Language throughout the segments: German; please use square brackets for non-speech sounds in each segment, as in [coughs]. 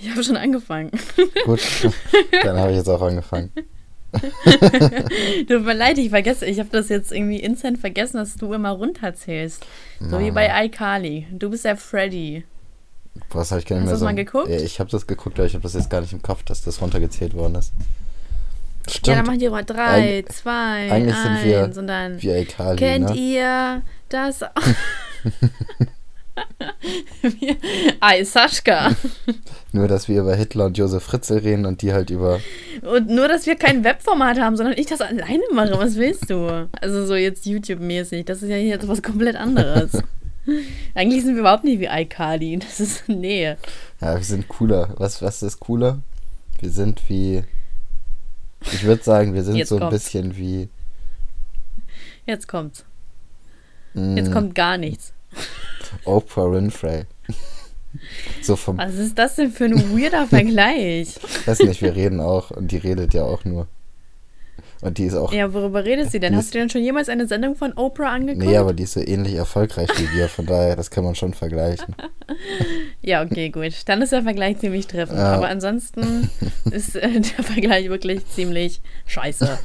Ich habe schon angefangen. Gut, [laughs] dann habe ich jetzt auch angefangen. Tut mir leid, ich vergesse, ich habe das jetzt irgendwie instant vergessen, dass du immer runterzählst. So wie bei iCarly. Du bist der Freddy. Was habe ich gar nicht Hast mehr du so. mal geguckt? Ja, ich habe das geguckt, aber ich habe das jetzt gar nicht im Kopf, dass das runtergezählt worden ist. Ja, Stimmt. dann machen die mal drei, Eig- zwei, eigentlich eins sind wir und dann wie iCarly, kennt ne? ihr das? [laughs] [laughs] [laughs] Wir- Ei, Saschka. [laughs] Nur, dass wir über Hitler und Josef Fritzl reden und die halt über. Und nur, dass wir kein Webformat haben, sondern ich das alleine mache. Was willst du? Also so jetzt YouTube-mäßig. Das ist ja hier jetzt was komplett anderes. [laughs] Eigentlich sind wir überhaupt nicht wie iCarly. Das ist, nee. Ja, wir sind cooler. Was, was ist cooler? Wir sind wie. Ich würde sagen, wir sind Jetzt so ein kommt's. bisschen wie. Jetzt kommt's. mh, Jetzt kommt gar nichts. Oprah Winfrey. so vom. Was ist das denn für ein weirder Vergleich? weiß nicht, wir reden auch und die redet ja auch nur. Und die ist auch. Ja, worüber redet sie denn? Hast du denn schon jemals eine Sendung von Oprah angeguckt? Nee, aber die ist so ähnlich erfolgreich wie wir, von daher, das kann man schon vergleichen. [laughs] Ja, okay, gut. Dann ist der Vergleich ziemlich treffend. Ja. Aber ansonsten [laughs] ist äh, der Vergleich wirklich ziemlich scheiße.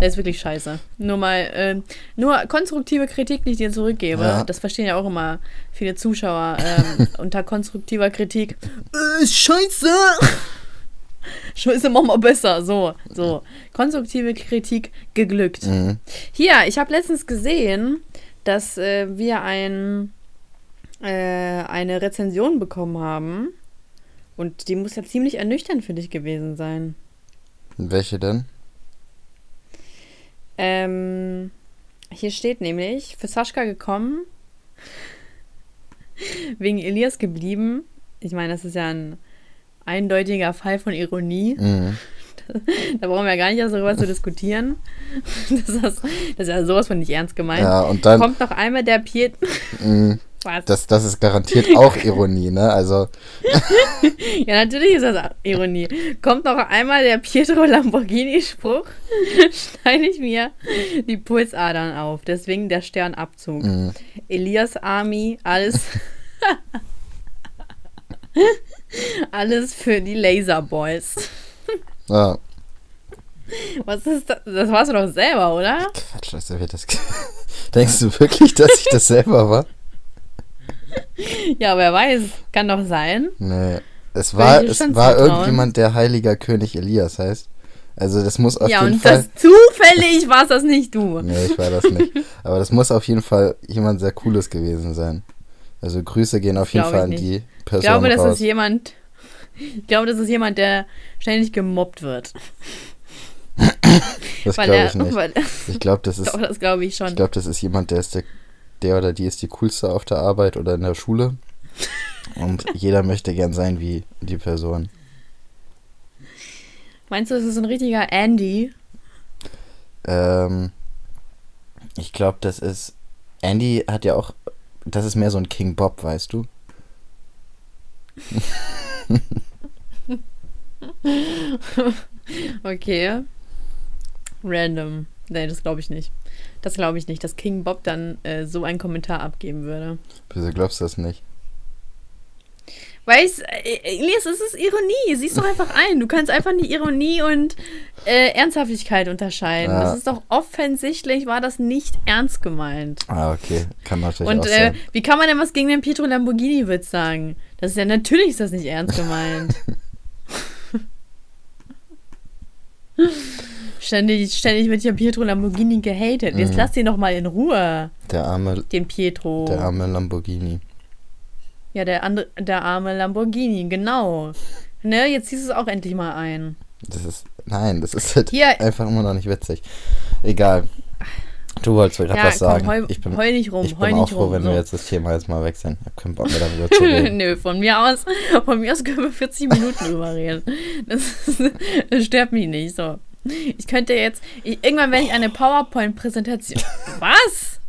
Der ist wirklich scheiße. Nur mal, äh, nur konstruktive Kritik, die ich dir zurückgebe. Ja. Das verstehen ja auch immer viele Zuschauer ähm, [laughs] unter konstruktiver Kritik. Äh, scheiße! Scheiße, mach mal besser. So, so. Konstruktive Kritik geglückt. Mhm. Hier, ich habe letztens gesehen, dass äh, wir ein, äh, eine Rezension bekommen haben. Und die muss ja ziemlich ernüchternd für dich gewesen sein. Welche denn? Ähm, hier steht nämlich, für Sascha gekommen, [laughs] wegen Elias geblieben. Ich meine, das ist ja ein eindeutiger Fall von Ironie. Mhm. [laughs] Da brauchen wir gar nicht darüber zu diskutieren. [laughs] Das ist, das ist ja sowas von nicht ernst gemeint. Ja, und dann. Kommt noch einmal der Piet. Mhm. [laughs] Was? Das, das ist garantiert auch Ironie, ne? Also, Ja, natürlich ist das Ironie. Kommt noch einmal der Pietro Lamborghini-Spruch, schneide ich mir die Pulsadern auf. Deswegen der Sternabzug. mhm. Elias Army, alles. Alles für die Laserboys. ja. Was ist das? Das warst du doch selber, oder? Quatsch, das wird das. [laughs] Denkst du wirklich, dass ich das selber war? Ja, wer weiß. Kann doch sein. Nee. Es war, es war irgendjemand, der heiliger König Elias heißt. Also, das muss auf ja, jeden und Fall. das zufällig war es das nicht du. Nee, ich war das nicht. Aber das muss auf jeden Fall jemand sehr Cooles gewesen sein. Also Grüße gehen auf jeden Fall an die Person Ich glaube, das raus. ist jemand. Ich glaube, das ist jemand, der ständig gemobbt wird. das glaube ich nicht. Weil, [laughs] Ich glaube, das ist, doch, das glaube ich schon. ich glaube, das ist jemand, der ist der, der oder die ist die coolste auf der Arbeit oder in der Schule. Und jeder möchte gern sein wie die Person. Meinst du, das ist ein richtiger Andy? Ähm, ich glaube, das ist. Andy hat ja auch. Das ist mehr so ein King Bob, weißt du? [laughs] Okay. Random. Nee, das glaube ich nicht. Das glaube ich nicht, dass King Bob dann äh, so einen Kommentar abgeben würde. Wieso glaubst du das nicht? Weil ich, äh, Elias, es ist Ironie. Siehst doch einfach ein. Du kannst einfach nicht Ironie und äh, Ernsthaftigkeit unterscheiden. Ja. Das ist doch offensichtlich, war das nicht ernst gemeint. Ah, okay. Kann natürlich Und auch äh, sein. wie kann man denn was gegen den Pietro Lamborghini-Witz sagen? Das ist ja natürlich ist das nicht ernst gemeint. [laughs] ständig, ständig wird ja Pietro Lamborghini gehatet. Jetzt Mhm. lass ihn doch mal in Ruhe, Der arme, den Pietro. der arme Lamborghini. Ja, der andere, der arme Lamborghini, genau. Ne, jetzt du es auch endlich mal ein. Das ist. Nein, das ist halt Hier. einfach immer noch nicht witzig. Egal. Du wolltest mir gerade Ja, was sagen. komm, heul, ich bin, heul nicht rum, ich bin auch froh, rum. wenn so. wir jetzt das Thema jetzt mal wechseln. Ich hab keinen Bock mehr darüber [laughs] zu reden. Nö, von mir aus, von mir aus können wir 40 Minuten drüber reden. Das, das stört mich nicht. So. Ich könnte jetzt, ich, irgendwann werde ich eine PowerPoint-Präsentation. [laughs] Was?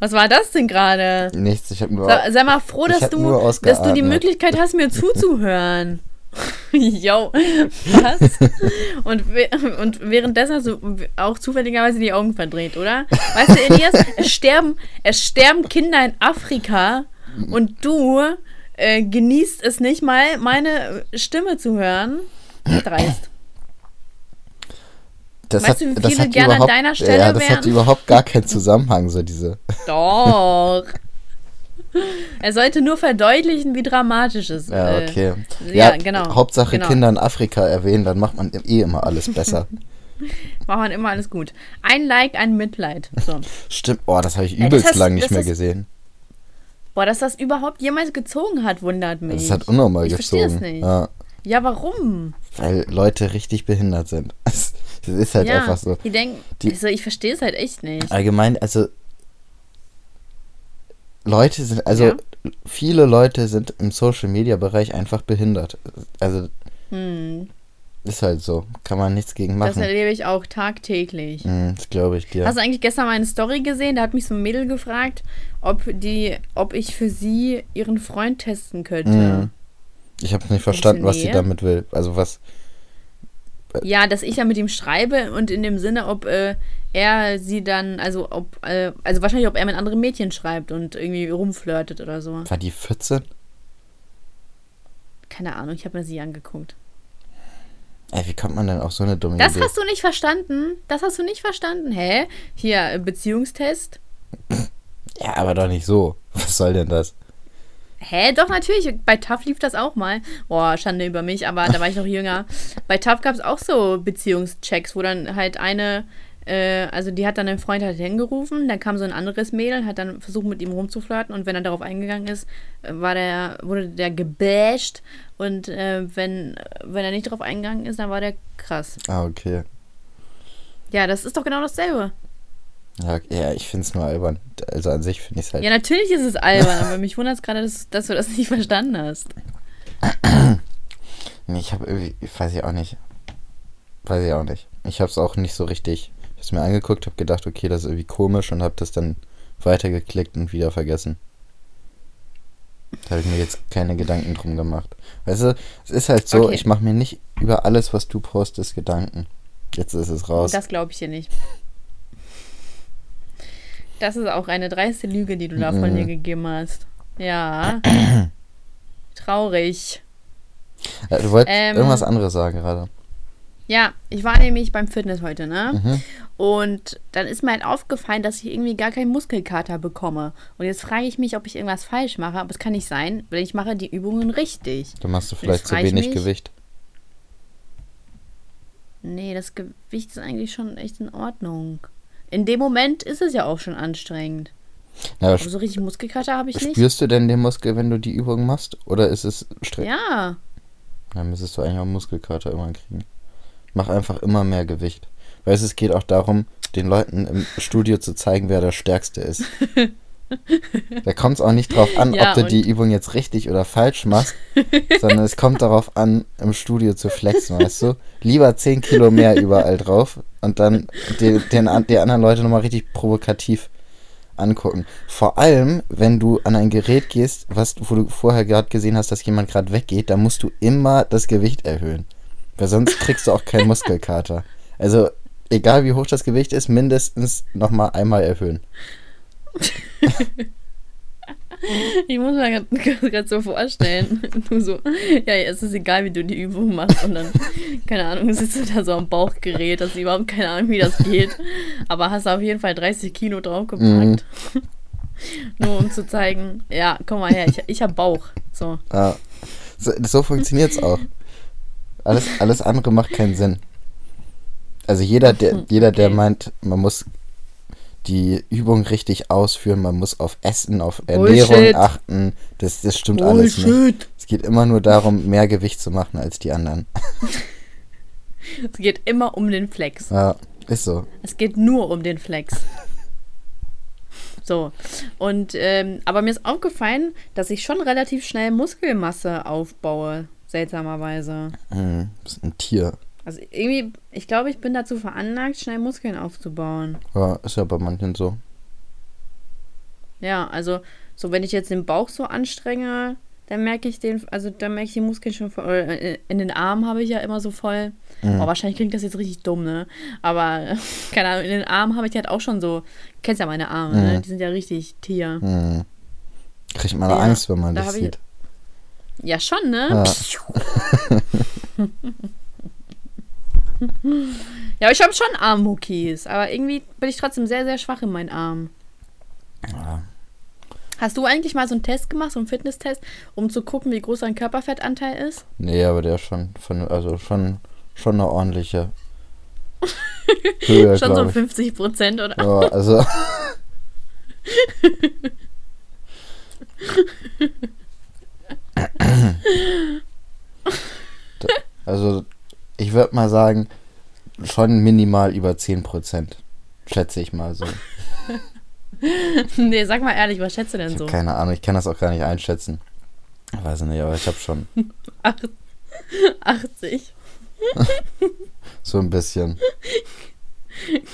Was war das denn gerade? Nichts, ich habe nur. Sei, sei mal froh, dass du, dass du die. Möglichkeit hast, mir zuzuhören. [laughs] Yo, was? [laughs] Und, we- und währenddessen hast du auch zufälligerweise die Augen verdreht, oder? Weißt du, Elias, es sterben, es sterben Kinder in Afrika und du äh, genießt es nicht mal, meine Stimme zu hören. Dreist. Das Weißt hat, du, wie viele hat gerne an überhaupt, deiner Stelle ja, das hat wären? überhaupt gar keinen Zusammenhang, so diese. Doch. er sollte nur verdeutlichen, wie dramatisch es ist. Ja, okay. ja, genau, Hauptsache genau. Kinder in Afrika erwähnen, dann macht man eh immer alles besser. [laughs] Machen wir immer alles gut. Ein Like, ein Mitleid. So. Stimmt, oh, das habe ich Ja, das übelst hast- lang nicht mehr ist- gesehen. Boah, dass das überhaupt jemals gezogen hat, wundert mich. Das hat unnormal ich verstehe gezogen. es nicht. Ja, Ja, warum? weil Leute richtig behindert sind. [laughs] Das ist halt ja, einfach so. Die denken, Die- also ich verstehe es halt echt nicht. Allgemein, also Leute sind, also Ja. viele Leute sind im Social Media Bereich einfach behindert. Also Hm, ist halt so. Kann man nichts gegen das machen. erlebe ich auch tagtäglich. Hm, das glaube ich dir. Hast du eigentlich gestern meine Story gesehen? Da hat mich so ein Mädel gefragt, ob die, ob ich für sie ihren Freund testen könnte. Mhm. Ich habe nicht verstanden, was sie damit will. Also was. Ja, dass ich ja mit ihm schreibe und in dem Sinne, ob äh, er sie dann, also ob, äh, also wahrscheinlich, ob er mit anderen Mädchen schreibt und irgendwie rumflirtet oder so. War die 14? Keine Ahnung, ich habe mir sie angeguckt. Ey, wie kommt man denn auf so eine dumme Das Idee? hast du nicht verstanden? Das hast du nicht verstanden? Hä? Hier, äh, Beziehungstest? Ja, aber doch nicht so. Was soll denn das? Hä? Doch, natürlich. Bei TAF lief das auch mal. Boah, Schande über mich, aber da war ich noch jünger. [laughs] Bei TAF gab es auch so Beziehungschecks, wo dann halt eine, äh, also die hat dann einen Freund halt hingerufen, dann kam so ein anderes Mädel, hat dann versucht mit ihm rumzuflirten und wenn er darauf eingegangen ist, war der, wurde der gebasht und äh, wenn, wenn er nicht darauf eingegangen ist, dann war der krass. Ah, okay. Ja, das ist doch genau dasselbe. Ja, ja ich finde es nur albern. Also an sich finde ich es halt. Ja, natürlich ist es albern, aber mich wundert es gerade, dass, dass du das nicht verstanden hast. [clears throat] Nee, ich habe irgendwie. Weiß ich auch nicht. Weiß ich auch nicht. Ich habe es auch nicht so richtig. Ich habe es mir angeguckt, habe gedacht, okay, das ist irgendwie komisch und habe das dann weitergeklickt und wieder vergessen. Da habe ich mir jetzt keine Gedanken drum gemacht. Weißt du, es ist halt so, Okay. ich mache mir nicht über alles, was du postest, Gedanken. Jetzt ist es raus. Das glaube ich dir nicht. Das ist auch eine dreiste Lüge, die du da von Mhm. dir gegeben hast. Ja. [clears throat] Traurig. Äh, du wolltest Ähm, irgendwas anderes sagen gerade. Ja, ich war nämlich beim Fitness heute, ne? Mhm. Und dann ist mir halt aufgefallen, dass ich irgendwie gar keinen Muskelkater bekomme. Und jetzt frage ich mich, ob ich irgendwas falsch mache, aber es kann nicht sein, weil ich mache die Übungen richtig. Da machst du vielleicht zu wenig mich- Gewicht. Nee, das Gewicht ist eigentlich schon echt in Ordnung. In dem Moment ist es ja auch schon anstrengend. Ja, aber so richtig Muskelkater habe ich nicht. spürst du denn den Muskel, wenn du die Übung machst? Oder ist es streng? Ja. Dann müsstest du eigentlich auch Muskelkater irgendwann kriegen. Mach einfach immer mehr Gewicht. Weißt du, es geht auch darum, den Leuten im Studio zu zeigen, wer der Stärkste ist. [laughs] da kommt es auch nicht drauf an, Ja, ob du die Übung jetzt richtig oder falsch machst, sondern es kommt darauf an, im Studio zu flexen, weißt du? Lieber 10 Kilo mehr überall drauf und dann die, den, an- die anderen Leute nochmal richtig provokativ angucken. Vor allem, wenn du an ein Gerät gehst, was, wo du vorher gerade gesehen hast, dass jemand gerade weggeht, da musst du immer das Gewicht erhöhen. Weil sonst kriegst du auch keinen Muskelkater. Also, egal wie hoch das Gewicht ist, mindestens nochmal einmal erhöhen. [laughs] Ich muss mir gerade [laughs] so vorstellen, [laughs] du so, ja, es ist egal, wie du die Übung machst und dann, keine Ahnung, sitzt du da so am Bauchgerät, hast überhaupt keine Ahnung, wie das geht, aber hast auf jeden Fall 30 Kilo draufgepackt, Mhm. nur um zu zeigen, ja, komm mal her, ich, ich hab Bauch, so. Ja. So, so funktioniert es auch. Alles, alles andere macht keinen Sinn. Also jeder, der, jeder, der Okay. meint, man muss die Übung richtig ausführen, man muss auf Essen, auf Ernährung Bullshit. achten, das, das stimmt alles nicht. Es geht immer nur darum, mehr Gewicht zu machen als die anderen. [laughs] Es geht immer um den Flex. Ja, ist so. Es geht nur um den Flex. So. Und, ähm, aber mir ist aufgefallen, dass ich schon relativ schnell Muskelmasse aufbaue. Seltsamerweise. Hm, ist ein Tier. Also irgendwie, ich glaube, ich bin dazu veranlagt, schnell Muskeln aufzubauen. Ja, ist ja bei manchen so. Ja, also, so wenn ich jetzt den Bauch so anstrenge, dann merke ich den, also dann merke ich die Muskeln schon voll. äh, In den Armen habe ich ja immer so voll. Mhm. Oh, wahrscheinlich klingt das jetzt richtig dumm, ne? Aber, [laughs] keine Ahnung, in den Armen habe ich halt auch schon so. Du kennst ja meine Arme, ne? Mhm. Die sind ja richtig Tier. Hm. Kriegt man Ja, Angst, wenn man da das hab ich- sieht. Ja, schon, ne? Ja. [laughs] [laughs] [laughs] Ja, ich habe schon Armmuckis, aber irgendwie bin ich trotzdem sehr, sehr schwach in meinen Armen. Ja. Hast du eigentlich mal so einen Test gemacht, so einen Fitnesstest, um zu gucken, wie groß dein Körperfettanteil ist? Nee, aber der ist schon von, also schon, schon eine ordentliche [laughs] Höhe, Schon so glaub ich. 50 Prozent oder? Ja, also. [laughs] Also, ich würde mal sagen, schon minimal über 10%. Schätze ich mal so. [laughs] nee, sag mal ehrlich, was schätzt du denn so? keine Ahnung, ich kann das auch gar nicht einschätzen. Ich weiß nicht, aber ich habe schon [laughs] Ach, 80. [laughs] so ein bisschen.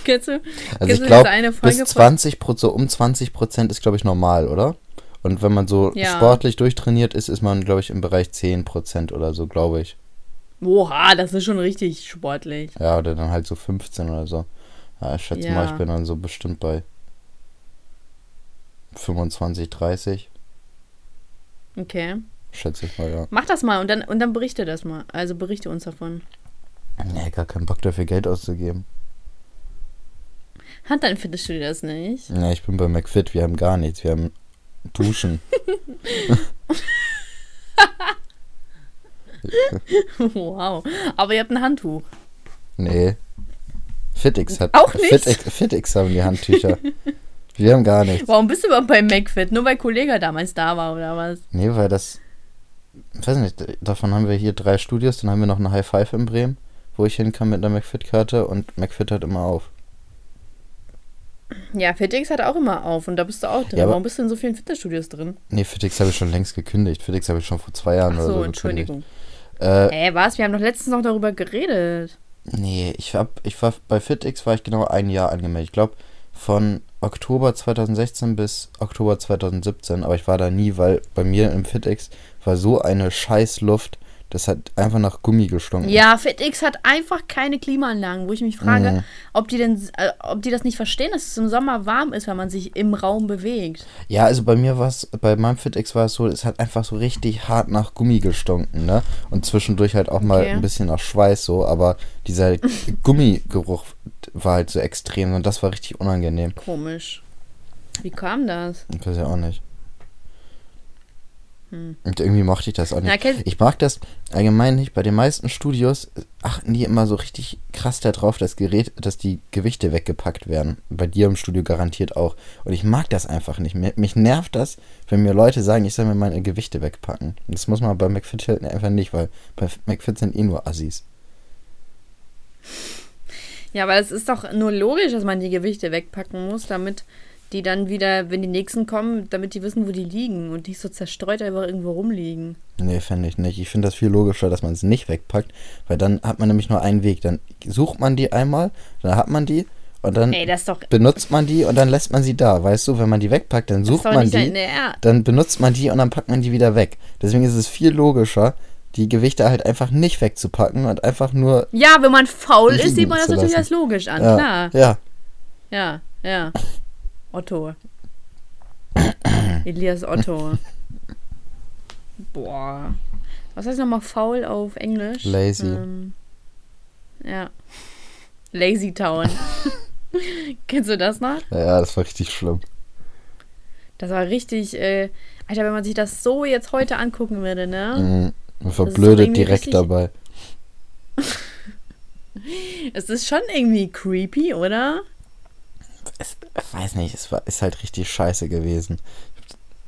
Kennst du, Also ich glaube, bis Folge von- 20 so um 20 Prozent ist, glaube ich, normal, oder? Und wenn man so Ja. sportlich durchtrainiert ist, ist man, glaube ich, im Bereich 10 Prozent oder so, glaube ich. Oha, das ist schon richtig sportlich. Ja, oder dann halt so 15 oder so. Ja, ich schätze mal, Ja. ich bin dann so bestimmt bei 25, 30. Okay. Schätze ich mal, ja. Mach das mal und dann, und dann berichte das mal. Also berichte uns davon. Nee, gar keinen Bock dafür Geld auszugeben. Hat dein Fitnessstudio das nicht? Nee, ich bin bei McFit, wir haben gar nichts. Wir haben Duschen. [laughs] [laughs] [laughs] wow. Aber ihr habt ein Handtuch. Nee. Fitix hat. Auch nicht? Fitix, Fitix haben die Handtücher. wir haben gar nichts. Warum bist du überhaupt bei McFit? Nur weil Kollege damals da war oder was? Nee, weil das. Ich weiß nicht, davon haben wir hier drei Studios, dann haben wir noch eine High Five in Bremen, wo ich hin kann mit einer McFit-Karte und McFit hat immer auf. Ja, Fitix hat auch immer auf und da bist du auch drin. Ja, Warum bist du in so vielen Fitnessstudios drin? Nee, Fitix habe ich schon längst gekündigt. Fitix habe ich schon vor zwei Jahren Ach oder so, so Entschuldigung. gekündigt. Äh, Hä, was? Wir haben doch letztens noch darüber geredet. nee, ich hab, ich war bei Fitix war ich genau ein Jahr angemeldet. Ich glaube von Oktober 2016 bis Oktober 2017, aber ich war da nie, weil bei mir im Fitix war so eine scheiß Luft, das hat einfach nach Gummi gestunken. Ja, FitX hat einfach keine Klimaanlagen, wo ich mich frage, Mhm. ob die denn, äh, ob die das nicht verstehen, dass es im Sommer warm ist, wenn man sich im Raum bewegt. Ja, also bei mir war es, bei meinem FitX war es so, es hat einfach so richtig hart nach Gummi gestunken, ne? Und zwischendurch halt auch mal Okay. ein bisschen nach Schweiß so, aber dieser [laughs] Gummigeruch war halt so extrem und das war richtig unangenehm. Komisch. Wie kam das? Ich weiß ja auch nicht. Hm. Und irgendwie mochte ich das auch nicht. Na, ich mag das allgemein nicht. Bei den meisten Studios achten die immer so richtig krass darauf, dass Gerät, dass die Gewichte weggepackt werden. Bei dir im Studio garantiert auch. Und ich mag das einfach nicht. Mir, mich nervt das, wenn mir Leute sagen, ich soll mir meine Gewichte wegpacken. Das muss man bei McFit halt einfach nicht, weil bei McFit sind eh nur Assis. Ja, aber es ist doch nur logisch, dass man die Gewichte wegpacken muss, damit die dann wieder, wenn die nächsten kommen, damit die wissen, wo die liegen und nicht so zerstreut einfach irgendwo rumliegen. Nee, fände ich nicht. Ich finde das viel logischer, dass man es nicht wegpackt, weil dann hat man nämlich nur einen Weg. Dann sucht man die einmal, dann hat man die und dann Ey, das ist doch, benutzt man die und dann lässt man sie da. Weißt du, wenn man die wegpackt, dann sucht man die, dann benutzt man die und dann packt man die wieder weg. Deswegen ist es viel logischer, die Gewichte halt einfach nicht wegzupacken und einfach nur. Ja, wenn man faul ist, sieht man das natürlich als logisch an, Ja, klar. ja, Ja, ja. Otto. [coughs] Elias Otto. Boah. Was heißt nochmal faul auf Englisch? Lazy. Ähm, ja. Lazy Town. [laughs] Kennst du das noch? ja, das war richtig schlimm. Das war richtig, äh, Alter, wenn man sich das so jetzt heute angucken würde, ne? Mhm. Man verblödet direkt dabei. [laughs] Es ist schon irgendwie creepy, oder? Es, ich weiß nicht, es war, ist halt richtig scheiße gewesen.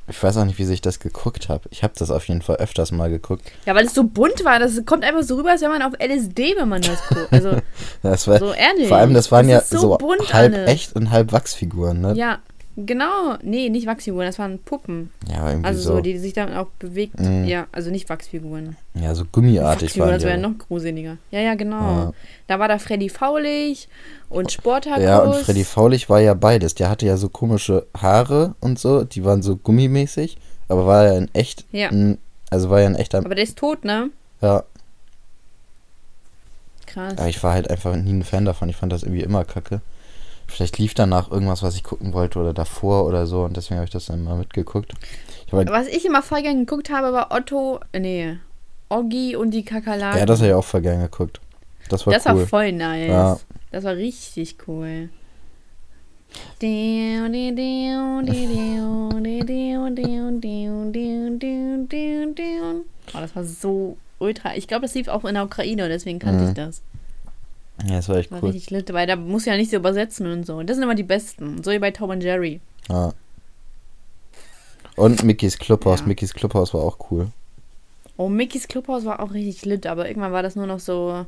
Ich weiß auch nicht, wie ich das geguckt habe. Ich habe das auf jeden Fall öfters mal geguckt. Ja, weil es so bunt war. Das kommt einfach so rüber, als wäre man auf LSD, wenn man das guckt. Also, [laughs] Das war, so ehrlich. vor allem, das waren Das ja so so, bunt halb alles. echt und halb Wachsfiguren, ne? ja, genau. Nee, nicht Wachsfiguren, das waren Puppen. Ja, irgendwie Also so, so. die sich dann auch bewegt. Mhm. Ja, also nicht Wachsfiguren. ja, so gummiartig Wachsfiguren, waren das die. wäre aber. noch gruseliger. Ja, ja, genau. Ja. Da war da Freddy Faulig und Sportakus. Ja, und Freddy Faulig war ja beides. Der hatte ja so komische Haare und so, die waren so gummimäßig, aber war ja in echt, Ja. ein, also war ja ein echter, Aber der ist tot, ne? ja. Krass. Aber ich war halt einfach nie ein Fan davon. Ich fand das irgendwie immer kacke. Vielleicht lief danach irgendwas, was ich gucken wollte oder davor oder so und deswegen habe ich das dann mal mitgeguckt. Ich Aber, Was ich immer voll gern geguckt habe, war Otto, nee, Oggi und die Kakerlaken. ja, das habe ich auch voll gern geguckt. Das war das cool. war voll nice. Ja. Das war richtig cool. Oh, das war so ultra. Ich glaube, das lief auch in der Ukraine, deswegen kannte Mhm. ich das. Ja, das war echt war cool. richtig lit, weil da muss ja nicht so übersetzen und so. Das sind immer die besten. So wie bei Tom und Jerry. Ja. Und Mickys Clubhaus. Ja. Mickys Clubhaus war auch cool. Oh, Mickys Clubhaus war auch richtig lit, aber irgendwann war das nur noch so.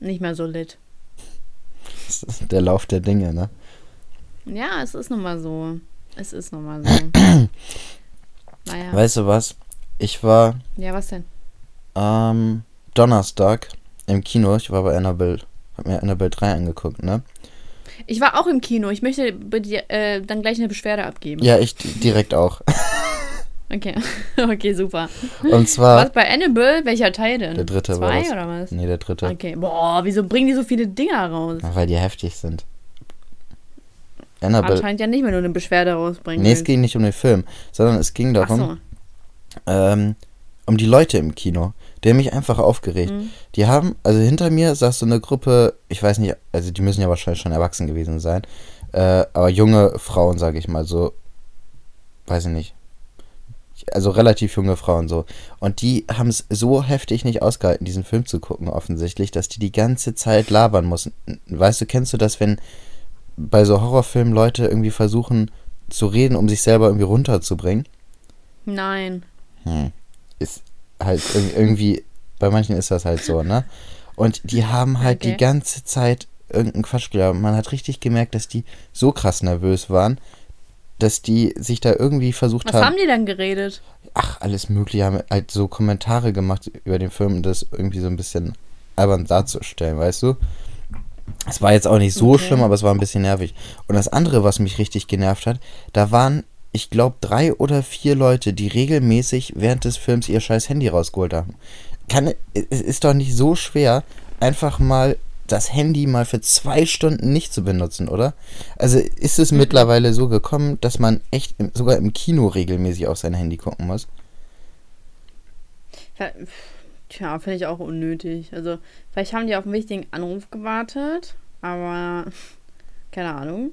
Nicht mehr so lit. Das [laughs] ist der Lauf der Dinge, ne? Ja, es ist nun mal so. Es ist nun mal so. [clears throat] naja. Weißt du was? Ich war Ja, was denn? am Donnerstag im Kino. Ich war bei Annabelle. Hab mir Annabelle 3 angeguckt, ne? Ich war auch im Kino. Ich möchte dir, äh, dann gleich eine Beschwerde abgeben. Ja, ich di- direkt auch. [laughs] Okay. [laughs] okay, super. Und zwar. Was bei Annabelle? Welcher Teil denn? Der dritte Zwei war das. oder was? Nee, der dritte. Okay. Boah, wieso bringen die so viele Dinger raus? Weil die heftig sind. Annabelle. Anscheinend ja nicht, wenn du eine Beschwerde rausbringen Nee, es ging nicht um den Film, sondern es ging darum, so. ähm, um die Leute im Kino. Die haben mich einfach aufgeregt. Mhm. Die haben, also hinter mir saß so eine Gruppe, ich weiß nicht, also die müssen ja wahrscheinlich schon erwachsen gewesen sein, äh, aber junge Frauen, sage ich mal, so, weiß ich nicht. Also relativ junge Frauen so. Und die haben es so heftig nicht ausgehalten, diesen Film zu gucken, offensichtlich, dass die die ganze Zeit labern mussten. Weißt du, kennst du das, wenn bei so Horrorfilmen Leute irgendwie versuchen zu reden, um sich selber irgendwie runterzubringen? Nein. Hm. Ist halt irg- irgendwie, bei manchen ist das halt so, ne? Und die haben halt Okay. die ganze Zeit irgendeinen Quatsch geglaubt. Man hat richtig gemerkt, dass die so krass nervös waren, dass die sich da irgendwie versucht Was haben, haben die dann geredet? ach, alles mögliche, haben halt so Kommentare gemacht über den Film, um das irgendwie so ein bisschen albern darzustellen, weißt du? Es war jetzt auch nicht so Okay. schlimm, aber es war ein bisschen nervig. Und das andere, was mich richtig genervt hat, da waren, ich glaube, drei oder vier Leute, die regelmäßig während des Films ihr scheiß Handy rausgeholt haben. Kann, es ist doch nicht so schwer, einfach mal das Handy mal für zwei Stunden nicht zu benutzen, oder? Also ist es mittlerweile so gekommen, dass man echt im, sogar im Kino regelmäßig auf sein Handy gucken muss? Ja, Tja, finde ich auch unnötig. Also, vielleicht haben die auf einen wichtigen Anruf gewartet, aber [laughs] keine Ahnung.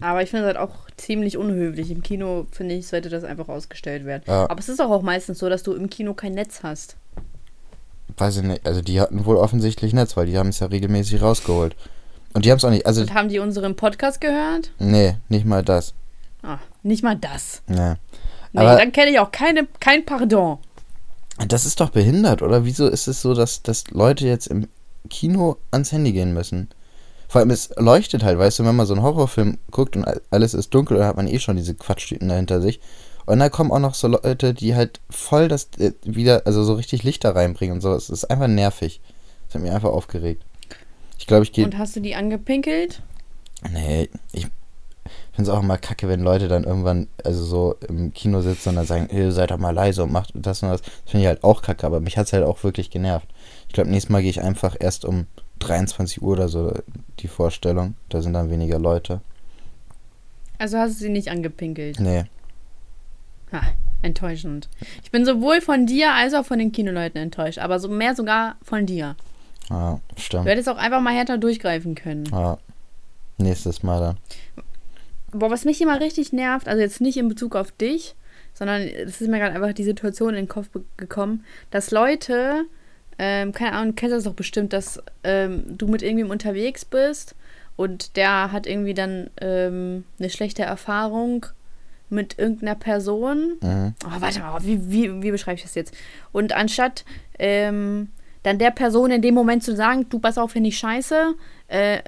Aber ich finde es halt auch ziemlich unhöflich. Im Kino, finde ich, sollte das einfach ausgestellt werden. Ja. Aber es ist auch, auch meistens so, dass du im Kino kein Netz hast. Weiß ich nicht. Also die hatten wohl offensichtlich Netz, weil die haben es ja regelmäßig rausgeholt. Und die haben es auch nicht. Also, Und haben die unseren Podcast gehört? nee, nicht mal das. Ah, nicht mal das. Nee. Nee, Aber- dann kenne ich auch keine, kein Pardon. Das ist doch behindert, oder? Wieso ist es so, dass, dass Leute jetzt im Kino ans Handy gehen müssen? Vor allem, es leuchtet halt, weißt du, wenn man so einen Horrorfilm guckt und alles ist dunkel, dann hat man eh schon diese Quatschtüten dahinter sich. Und dann kommen auch noch so Leute, die halt voll das äh, wieder, also so richtig Lichter reinbringen und so. Es ist einfach nervig. Das hat mich einfach aufgeregt. Ich glaube, ich gehe. Und hast du die angepinkelt? Nee, ich finde es auch immer kacke, wenn Leute dann irgendwann, also so im Kino sitzen und dann sagen, hey, seid doch mal leise und macht das und das. Das finde ich halt auch kacke, aber mich hat es halt auch wirklich genervt. Ich glaube, nächstes Mal gehe ich einfach erst um 23 Uhr oder so die Vorstellung. Da sind dann weniger Leute. Also hast du sie nicht angepinkelt? Nee. Ha, enttäuschend. Ich bin sowohl von dir als auch von den Kinoleuten enttäuscht, aber so mehr sogar von dir. Ja, Du stimmt. hättest auch einfach mal härter durchgreifen können. Ja. Nächstes Mal dann. Boah, was mich immer richtig nervt, also jetzt nicht in Bezug auf dich, sondern es ist mir gerade einfach die Situation in den Kopf gekommen, dass Leute, ähm, keine Ahnung, du kennst das doch bestimmt, dass ähm, du mit irgendwem unterwegs bist und der hat irgendwie dann ähm, eine schlechte Erfahrung mit irgendeiner Person Mhm. Oh, warte mal, wie, wie, wie beschreibe ich das jetzt? Und anstatt ähm, dann der Person in dem Moment zu sagen, du pass auf, finde ich scheiße, äh,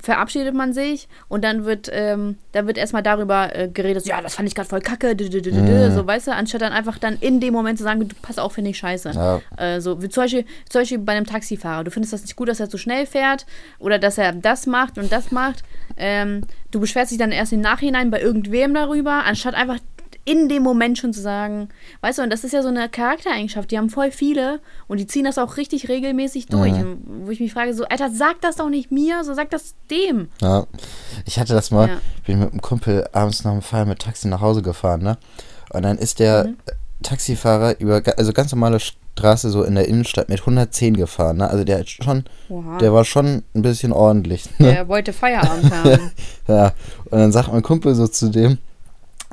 verabschiedet man sich und dann wird, ähm, dann wird erstmal darüber äh, geredet, so, ja, das fand ich gerade voll kacke, Mhm. so, weißt du, anstatt dann einfach dann in dem Moment zu sagen, du pass auf, finde ich scheiße. Ja. Äh, so, wie zum Beispiel, zum Beispiel bei einem Taxifahrer. Du findest das nicht gut, dass er zu schnell fährt oder dass er das macht und das macht. Ähm, du beschwerst dich dann erst im Nachhinein bei irgendwem darüber, anstatt einfach in dem Moment schon zu sagen, weißt du, und das ist ja so eine Charaktereigenschaft, die haben voll viele und die ziehen das auch richtig regelmäßig durch. Mhm. Wo ich mich frage, so, Alter, sag das doch nicht mir, so sag das dem. Ja. Ich hatte das mal, Ja. bin mit einem Kumpel abends nach dem Feiern mit Taxi nach Hause gefahren, ne? Und dann ist der Mhm. Taxifahrer über, also ganz normale Straße so in der Innenstadt mit 110 gefahren, ne? Also der hat schon, Oha. der war schon ein bisschen ordentlich. Ne? Der wollte Feierabend haben. [laughs] Ja. Und dann sagt mein Kumpel so zu dem,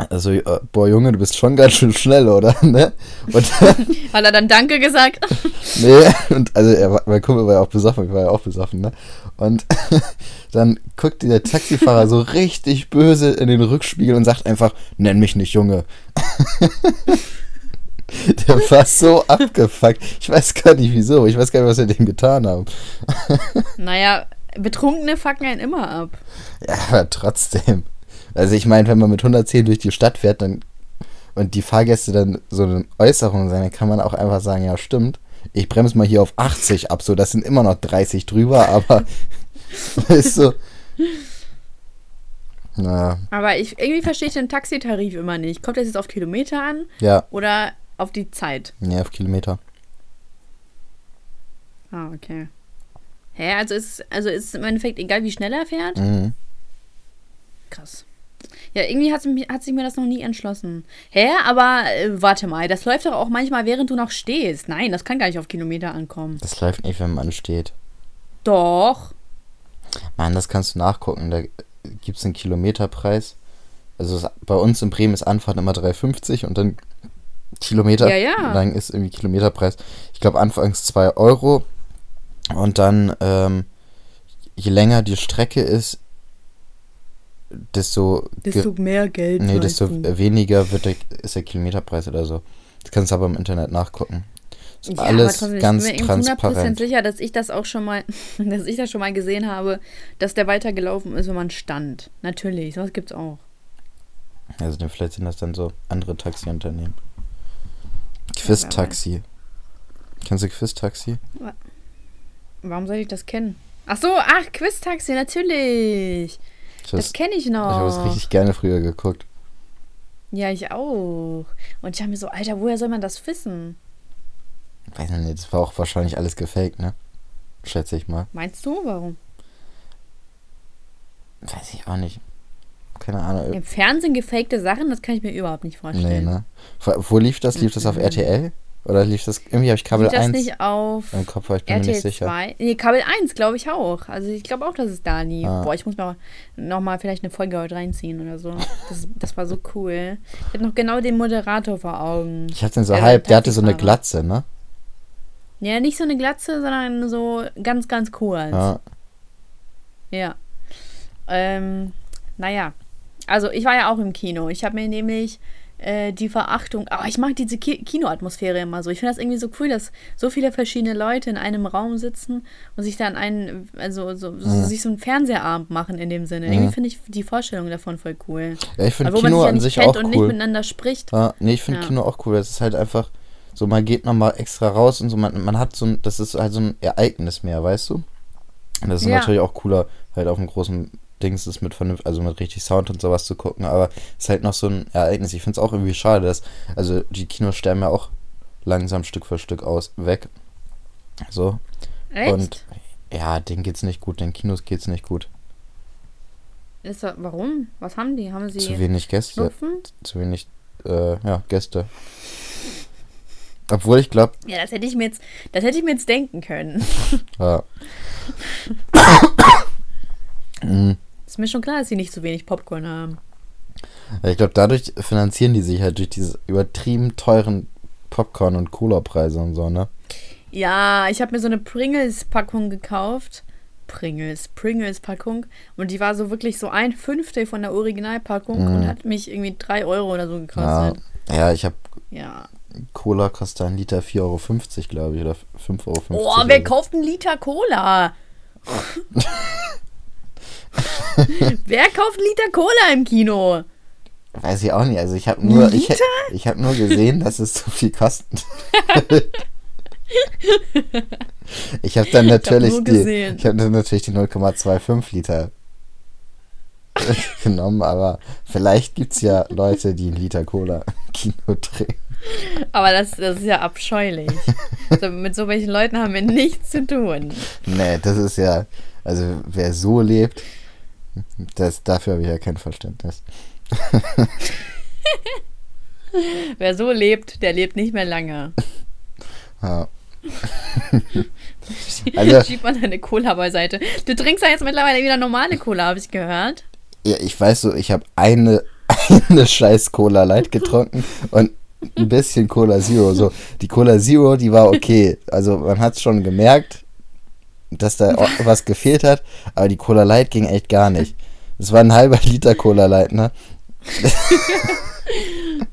also, äh, boah Junge, du bist schon ganz schön schnell, oder? [laughs] Ne? [laughs] Hat er dann Danke gesagt? [laughs] Nee, und also er war, mein Kumpel war ja auch besoffen, ich war ja auch besoffen, ne? Und dann guckt der Taxifahrer so richtig böse in den Rückspiegel und sagt einfach, nenn mich nicht Junge. Der war so abgefuckt. Ich weiß gar nicht wieso. Ich weiß gar nicht, was wir dem getan haben. naja, Betrunkene fucken einen immer ab. Ja, aber trotzdem. Also ich meine, wenn man mit 110 durch die Stadt fährt dann und die Fahrgäste dann so eine Äußerung sagen, dann kann man auch einfach sagen, ja stimmt, ich bremse mal hier auf 80 ab, so das sind immer noch 30 drüber, [laughs] aber weißt du. Na, Aber ich, irgendwie verstehe ich den Taxitarif immer nicht. Kommt das jetzt auf Kilometer an ja, oder auf die Zeit? nee, auf Kilometer. Ah, okay. Hä, also ist, also ist im Endeffekt egal, wie schnell er fährt? Mhm. Krass. Ja, irgendwie hat, hat sich mir das noch nie entschlossen. Hä, aber äh, warte mal, das läuft doch auch manchmal, während du noch stehst. Nein, das kann gar nicht auf Kilometer ankommen. Das läuft nicht, wenn man steht. Doch. Mann, das kannst du nachgucken. Da gibt es einen Kilometerpreis. Also es, bei uns in Bremen ist Anfahrt immer 3,50 und dann Kilometer Ja, ja. lang ist irgendwie Kilometerpreis. Ich glaube anfangs 2 Euro und dann ähm, je länger die Strecke ist, desto, Desto mehr Geld. nee, desto du. weniger wird der, ist der Kilometerpreis oder so. Das kannst du aber im Internet nachgucken. Ist Ja, aber alles trotzdem, ganz ich bin mir eben 100% transparent. sicher, dass ich das auch schon mal, [laughs] dass ich das schon mal gesehen habe, dass der weitergelaufen ist, wenn man stand. Natürlich, sowas gibt's auch. Also dann vielleicht sind das dann so andere Taxiunternehmen. Quiz-Taxi. Kennst du Quiz-Taxi? Warum soll ich das kennen? Ach so, ach, Quiz-Taxi, natürlich. Ich Das kenne ich ich habe es noch. richtig gerne früher geguckt. Ja, ich auch. Und ich habe mir so, Alter, woher soll man das wissen? Weiß nicht, das war auch wahrscheinlich alles gefaked, ne? Schätze ich mal. Meinst du, warum? Weiß ich auch nicht. Keine Ahnung. Im Fernsehen gefakte Sachen, das kann ich mir überhaupt nicht Nee, vorstellen. ne? Wo, wo lief das? Lief das auf RTL? Oder lief das. Irgendwie habe ich Kabel Lief das 1 nicht auf im Kopf, ich bin mir RTL nicht sicher. 2? Nee, Kabel 1, glaube ich auch. Also ich glaube auch, dass es da lief. Ah. Boah, ich muss mal nochmal vielleicht eine Folge heute reinziehen oder so. Das, das war so cool. Ich hatte noch genau den Moderator vor Augen. Ich hab den so Der halb, der hatte so eine. Glatze, ne? Ja, nicht so eine Glatze, sondern so ganz, ganz kurz. Ja. Ja. Ähm, naja. Also ich war ja auch im Kino. Ich habe mir nämlich äh, die Verachtung. Aber ich mag diese Ki Kinoatmosphäre immer so. Ich finde das irgendwie so cool, dass so viele verschiedene Leute in einem Raum sitzen und sich dann einen, also so, so, Mhm. sich so einen Fernsehabend machen in dem Sinne. Mhm. Irgendwie finde ich die Vorstellung davon voll cool. ja, ich finde Kino sich an sich auch und nicht cool. miteinander spricht. Ja, nee, ich finde Ja. Kino auch cool. Das ist halt einfach so, man geht nochmal extra raus und so, man, man hat so ein, das ist halt so ein Ereignis mehr, weißt du? Und das ist Ja. natürlich auch cooler, halt auf einem großen Dings ist mit vernünftig, also mit richtig Sound und sowas zu gucken, aber es ist halt noch so ein Ereignis. Ich finde es auch irgendwie schade, dass, also die Kinos sterben ja auch langsam Stück für Stück aus, weg. So. Echt? Und ja, denen geht's nicht gut, den Kinos geht's nicht gut. Ist das, warum? Was haben die? Haben sie Zu wenig Gäste, Schnupfen? zu wenig, äh, ja, Gäste. Obwohl ich glaube, Ja, das hätte ich mir jetzt, das hätte ich mir jetzt denken können. ja. [laughs] [coughs] Mhm. Ist mir schon klar, dass sie nicht so wenig Popcorn haben. Ja, Ich glaube, dadurch finanzieren die sich halt durch diese übertrieben teuren Popcorn- und Cola-Preise und so, ne? Ja, ich habe mir so eine Pringles-Packung gekauft. Pringles, Pringles-Packung. Und die war so wirklich so ein Fünftel von der Originalpackung Mhm. und hat mich irgendwie drei Euro oder so Ja, gekostet. ja ich habe Ja. Cola kostet ein Liter 4,50 Euro, glaube ich, oder 5,50 Euro. Oh, wer kauft einen Liter Cola? [laughs] wer kauft einen Liter Cola im Kino? Weiß ich auch nicht. Also ich habe nur, ich, ich habe nur gesehen, dass es so viel kostet. [laughs] ich habe dann natürlich nur die, gesehen. ich habe dann natürlich die 0,25 Liter [laughs] genommen, aber vielleicht gibt es ja Leute, die einen Liter Cola im Kino trinken. Aber das, das ist ja abscheulich. so, mit so welchen Leuten haben wir nichts zu tun. Nee, das ist ja, also wer so lebt, das, dafür habe ich ja kein Verständnis. [laughs] wer so lebt, der lebt nicht mehr lange. [laughs] Ja. [laughs] also, Schiebt man deine Cola beiseite. Du trinkst ja jetzt mittlerweile wieder normale Cola, habe ich gehört. Ja, ich weiß so, ich habe eine, eine scheiß Cola Light getrunken und ein bisschen Cola Zero. So, die Cola Zero, die war okay. Also man hat es schon gemerkt, dass da [laughs] was gefehlt hat, aber die Cola Light ging echt gar nicht. Das war ein halber [laughs] Liter Cola Light, ne?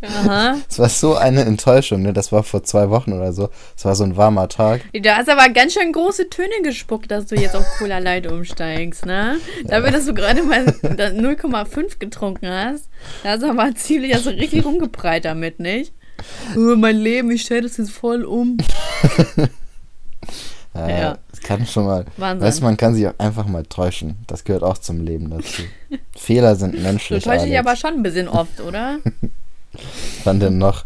Aha. [laughs] Es war so eine Enttäuschung, ne? Das war vor zwei Wochen oder so. Es war so ein warmer Tag. Du hast aber ganz schön große Töne gespuckt, dass du jetzt auf Cola Light umsteigst, ne? Dafür, dass du gerade mal 0,5 getrunken hast, da hast du aber ziemlich, du richtig rumgepreit damit, nicht? Oh, mein Leben, ich stelle das jetzt voll um. ja, ja, kann schon mal. Wahnsinn. Weißt man kann sich auch einfach mal täuschen. Das gehört auch zum Leben dazu. [laughs] Fehler sind menschlich. Du täuschst dich aber schon ein bisschen oft, oder? [laughs] Wann denn noch?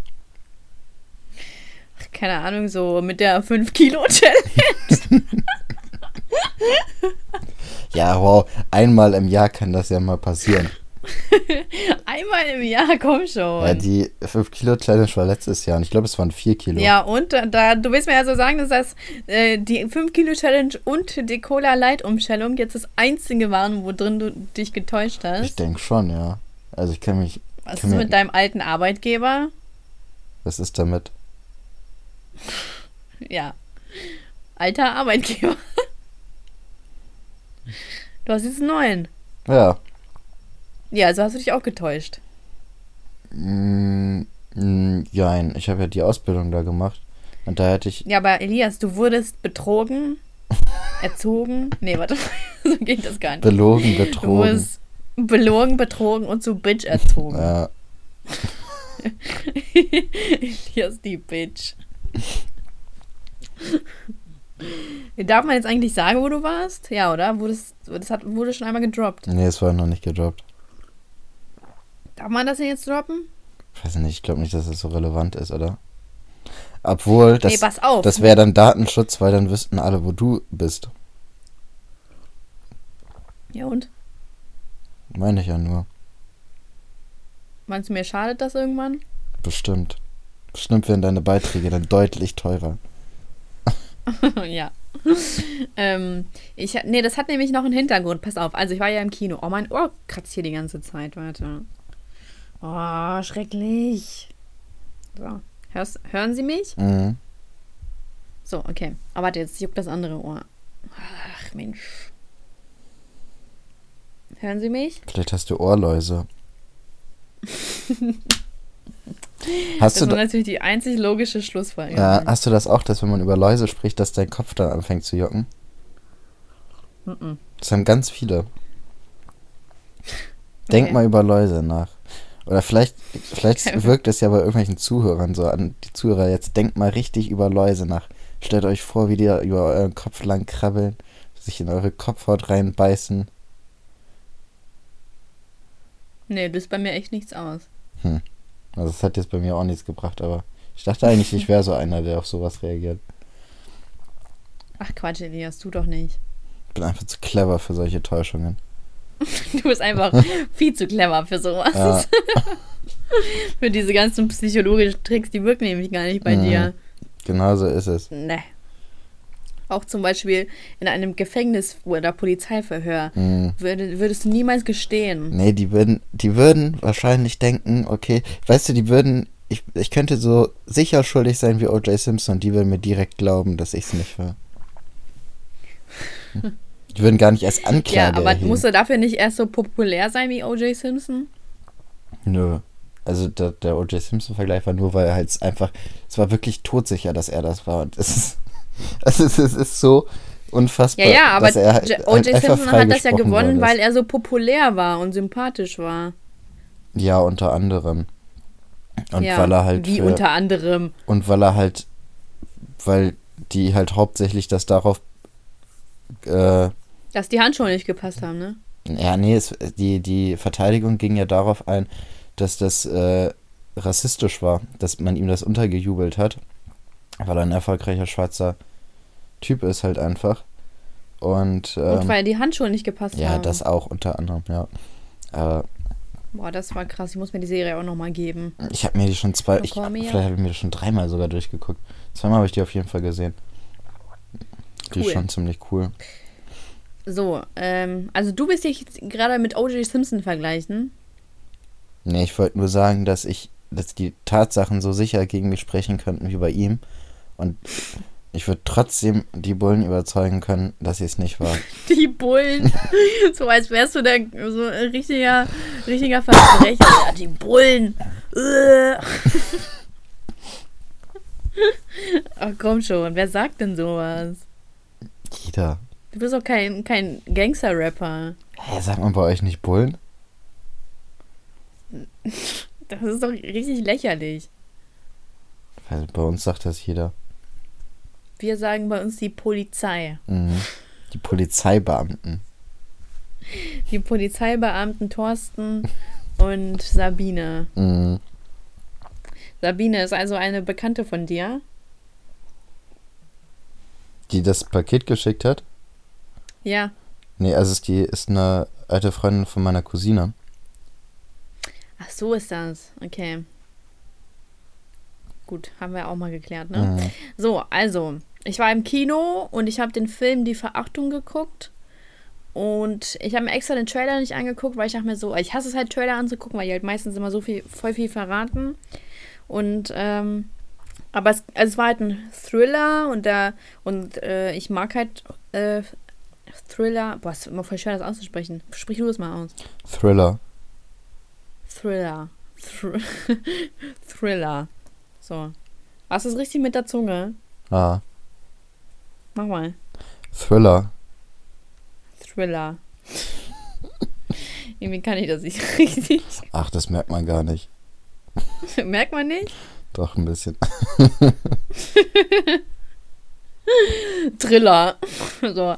Ach, keine Ahnung, so mit der 5-Kilo-Challenge. [laughs] ja, wow. Einmal im Jahr kann das ja mal passieren. [laughs] Einmal im Jahr, komm schon. Ja, die 5-Kilo-Challenge war letztes Jahr und ich glaube, es waren 4 Kilo. Ja, und da, du willst mir ja so sagen, dass das äh, die 5-Kilo-Challenge und die Cola Light-Umstellung jetzt das einzige waren, wo drin du dich getäuscht hast. Ich denke schon, ja. Also ich kann mich. Was kann ist mit deinem alten Arbeitgeber? Was ist damit? [laughs] ja. Alter Arbeitgeber. [laughs] du hast jetzt einen neuen. Ja. Ja, also hast du dich auch getäuscht. Mm, mm, nein, ich habe ja die Ausbildung da gemacht. Und da hätte ich. Ja, aber Elias, du wurdest betrogen, [laughs] erzogen. Nee, warte, [laughs] so geht das gar nicht. Belogen, betrogen. Du wurdest belogen, betrogen und zu Bitch erzogen. Ja. [laughs] Elias, die Bitch. Darf man jetzt eigentlich sagen, wo du warst? Ja, oder? Wurde es, das hat, wurde schon einmal gedroppt. Nee, es war noch nicht gedroppt. Darf man das denn jetzt droppen? Ich weiß nicht, ich glaube nicht, dass das so relevant ist, oder? Obwohl, das, nee, das wäre dann Datenschutz, weil dann wüssten alle, wo du bist. Ja und? Meine ich ja nur. Meinst du, mir schadet das irgendwann? Bestimmt. Bestimmt werden deine Beiträge dann deutlich teurer. [laughs] ja. ähm, ich, nee, das hat nämlich noch einen Hintergrund. Pass auf. Also, ich war ja im Kino. Oh, mein Ohr kratzt hier die ganze Zeit. Warte. Oh, schrecklich. So. Hörst, hören Sie mich? Mhm. So, okay. Aber warte, jetzt juckt das andere Ohr. Ach, Mensch. Hören Sie mich? Vielleicht hast du Ohrläuse. [laughs] hast das du ist natürlich die einzig logische Schlussfolgerung. Ja, hast du das auch, dass wenn man über Läuse spricht, dass dein Kopf dann anfängt zu jucken? Mhm. Das haben ganz viele. [laughs] Denk okay. mal über Läuse nach. Oder vielleicht, vielleicht [laughs] wirkt es ja bei irgendwelchen Zuhörern so an. Die Zuhörer, jetzt denkt mal richtig über Läuse nach. Stellt euch vor, wie die über euren Kopf lang krabbeln, sich in eure Kopfhaut reinbeißen. Nee, das ist bei mir echt nichts aus. Hm. Also das hat jetzt bei mir auch nichts gebracht, aber ich dachte eigentlich, ich wäre so [laughs] einer, der auf sowas reagiert. Ach Quatsch, Elias, du doch nicht. Ich bin einfach zu clever für solche Täuschungen. [laughs] Du bist einfach viel zu clever für sowas. Ja. [laughs] für diese ganzen psychologischen Tricks, die wirken nämlich gar nicht bei mhm. dir. Genau so ist es. Ne. Auch zum Beispiel in einem Gefängnis oder Polizeiverhör mhm. würd, würdest du niemals gestehen. Nee, die würden, die würden wahrscheinlich denken, okay, weißt du, die würden, ich, ich könnte so sicher schuldig sein wie O.J. Simpson die würden mir direkt glauben, dass ich es nicht war. Die [laughs] würden gar nicht erst Anklage Ja, aber erheben. muss er dafür nicht erst so populär sein wie O.J. Simpson? Nö. Also der, der O.J. Simpson-Vergleich war nur, weil er halt einfach, es war wirklich todsicher, dass er das war. Und es ist, [laughs] also es ist, es ist so unfassbar. Ja, ja, aber halt, O.J. Halt Simpson hat das ja gewonnen, weil er so populär war und sympathisch war. Ja, unter anderem. Und ja, weil er halt. Wie für, unter anderem. Und weil er halt, weil die halt hauptsächlich das darauf äh, dass die Handschuhe nicht gepasst haben, ne? Ja, nee, es, die, die Verteidigung ging ja darauf ein, dass das äh, rassistisch war, dass man ihm das untergejubelt hat, weil er ein erfolgreicher schwarzer Typ ist halt einfach. Und, ähm, Und weil die Handschuhe nicht gepasst ja, haben. das auch unter anderem, ja. Aber Boah, das war krass. Ich muss mir die Serie auch nochmal geben. ich habe mir die schon zwei, ich, ja. vielleicht habe ich mir die schon dreimal sogar durchgeguckt. Zweimal habe ich die auf jeden Fall gesehen. Die ist Cool. schon ziemlich cool. So, ähm, also du willst dich gerade mit O.J. Simpson vergleichen. Nee, ich wollte nur sagen, dass ich, dass die Tatsachen so sicher gegen mich sprechen könnten wie bei ihm. Und ich würde trotzdem die Bullen überzeugen können, dass sie es nicht war. [laughs] Die Bullen. [laughs] so als wärst du der so ein richtiger, richtiger Verbrecher. [laughs] Ja, die Bullen. Äh. Ach komm schon, wer sagt denn sowas? Jeder. Du bist doch kein, kein Gangster-Rapper. Hä, sagt man bei euch nicht Bullen? [laughs] Das ist doch richtig lächerlich. Weil bei uns sagt das jeder. Wir sagen bei uns die Polizei. Mhm. Die Polizeibeamten. Die Polizeibeamten Thorsten [laughs] und Sabine. Mhm. Sabine ist also eine Bekannte von dir. Die das Paket geschickt hat? Ja. Nee, also ist die ist eine alte Freundin von meiner Cousine. Ach, so ist das. Okay. Gut, haben wir auch mal geklärt, ne? Mhm. So, also, ich war im Kino und ich habe den Film Die Verachtung geguckt. Und ich habe mir extra den Trailer nicht angeguckt, weil ich dachte mir so, ich hasse es halt, Trailer anzugucken, weil die halt meistens immer so viel, voll viel verraten. Und, ähm, aber es, also es war halt ein Thriller und da, und äh, ich mag halt äh, Thriller. Boah, ist immer voll schwer, das auszusprechen. Sprich du das mal aus. Thriller. Thriller. Thr [laughs] Thriller. So. Was ist richtig mit der Zunge? Ah. Mach mal. Thriller. Thriller. [laughs] Irgendwie kann ich das nicht [laughs] richtig. Ach, das merkt man gar nicht. Merkt man nicht? Doch ein bisschen. Thriller. So.